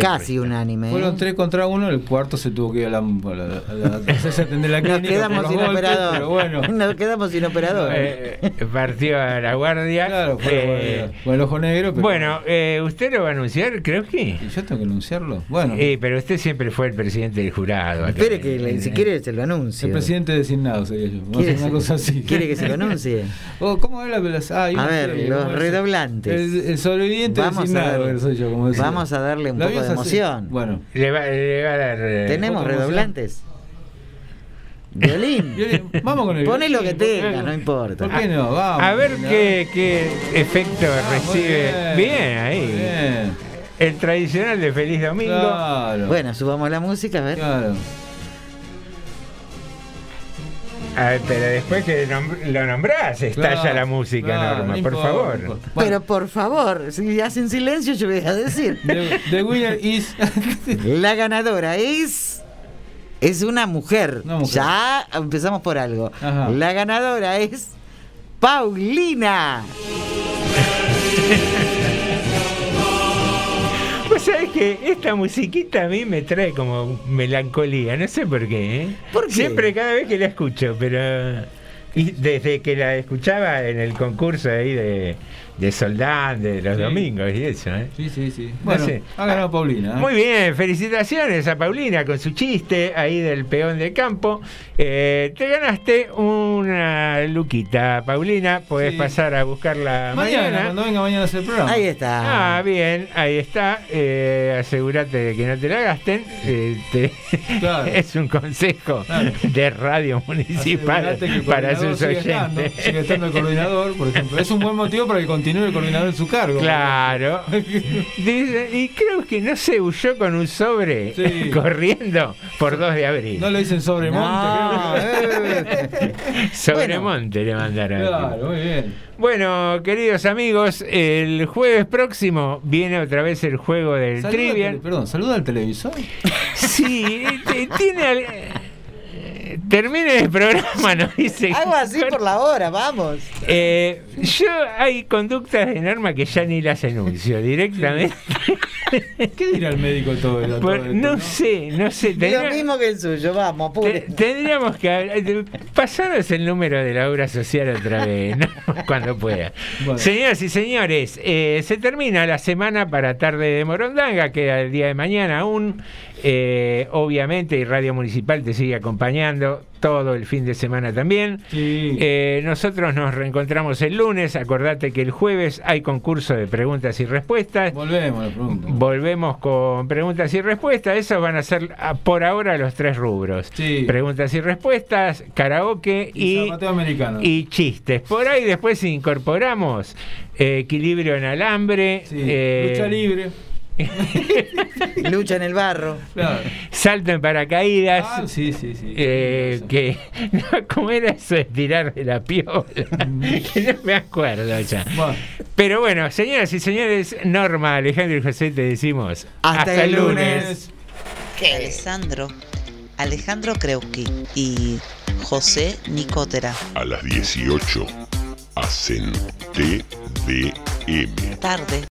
Casi unánime. ¿eh? Fueron tres contra uno, el cuarto se tuvo que ir a la, a la, a la- atender *laughs* la Nos clínica. quedamos por los sin golpes, operador. Pero bueno. *laughs* Nos quedamos sin operador. Eh, partió a la guardia. Claro, fue Eh, con el ojo negro. Pero bueno, eh, ¿usted lo va a anunciar? Creo que. ¿Y yo tengo que anunciarlo? Bueno. Eh, pero usted siempre fue el presidente del jurado. Espere que le- si quiere se lo anuncio. El presidente designado sería yo. Vamos a ¿Quiere, hacer una cosa así. quiere que se lo *laughs* anuncie? Oh, ¿Cómo era la ah, A ver, los redoblantes. El, el sobreviviente Vamos a designado darle- que soy yo, como decía. Vamos a darle un ¿La poco de emoción. Bueno. Le va, le va a dar. eh, ¿Tenemos redoblantes? Violín. *laughs* Violín, Vamos con el Pone lo que tenga, no importa. ¿Por qué no? Vamos. a ver ¿no? qué, qué efecto recibe. bien, Bien, ahí. bien. El tradicional de Feliz Domingo. Claro. Bueno, subamos la música, a ver. Claro. A ver, pero después que nom- lo nombrás, estalla Claro, la música, claro, Norma, no por importa, favor. Pero por favor, si hacen silencio yo voy a decir. *laughs* The, the winner is. *laughs* La ganadora es. Es una mujer. Una mujer. Ya empezamos por algo. Ajá. La ganadora es. Paulina. *laughs* Que esta musiquita a mí me trae como melancolía, no sé por qué, ¿eh? ¿Por qué? Siempre cada vez que la escucho, pero y desde que la escuchaba en el concurso ahí de, de Soldán, de los Sí. domingos y eso, ¿eh? Sí, sí, sí. No Bueno, sé. ha ganado Paulina. ¿eh? Muy bien, felicitaciones a Paulina con su chiste ahí del peón de campo. Eh, te ganaste una luquita, Paulina. Podés Sí. pasar a buscarla Mañana, mañana. cuando venga mañana a hacer el programa. Ahí está. Ah, bien, ahí está. Eh, asegúrate de que no te la gasten. Eh, te- *laughs* Claro. es un consejo Claro. de radio municipal para sus sigue estando, oyentes. sigue estando el coordinador, por ejemplo. Es un buen motivo para que continúe el coordinador en su cargo. Claro. *laughs* Dice, y creo que no se huyó con un sobre Sí. *laughs* corriendo por 2 de abril. No le dicen sobremonte, No, creo que. *laughs* Sobremonte le mandaron. Claro, muy bien. Bueno, queridos amigos, el jueves próximo viene otra vez el juego del Saluda al trivia. tele- perdón, saluda al televisor. Sí, eh, tiene. al- eh, Termine el programa, nos dice. Algo así por la hora, vamos. Eh, yo hay conductas de norma que ya ni las enuncio directamente. ¿Qué dirá el médico todo, todo Por- esto, no sé, no sé. Lo mismo que el suyo, vamos, te- tendríamos que hablar- pasaros el número de la obra social otra vez, ¿no? *laughs* cuando pueda. Bueno. Señoras y señores, eh, se termina la semana para tarde de Morondanga, queda el día de mañana aún. Eh, obviamente, y Radio Municipal te sigue acompañando todo el fin de semana también. Sí. Eh, nosotros nos reencontramos el lunes. Acordate que el jueves hay concurso de preguntas y respuestas. Volvemos. Volvemos con preguntas y respuestas. Esos van a ser ah, por ahora los tres rubros. Sí. Preguntas y respuestas, karaoke Y y chistes. Por ahí después incorporamos eh, equilibrio en alambre. Sí, eh, lucha libre. *laughs* Lucha en el barro. Claro. Salto en paracaídas. Ah, sí, sí, sí. eh, que *laughs* no, ¿cómo era eso de tirar de la piola? *laughs* que no me acuerdo ya. Bueno, Pero bueno, señoras y señores, Norma, Alejandro y José te decimos Hasta el lunes. Alessandro, Alejandro Kreuski y José Nicotera. A las 18 hacen TDM. Tarde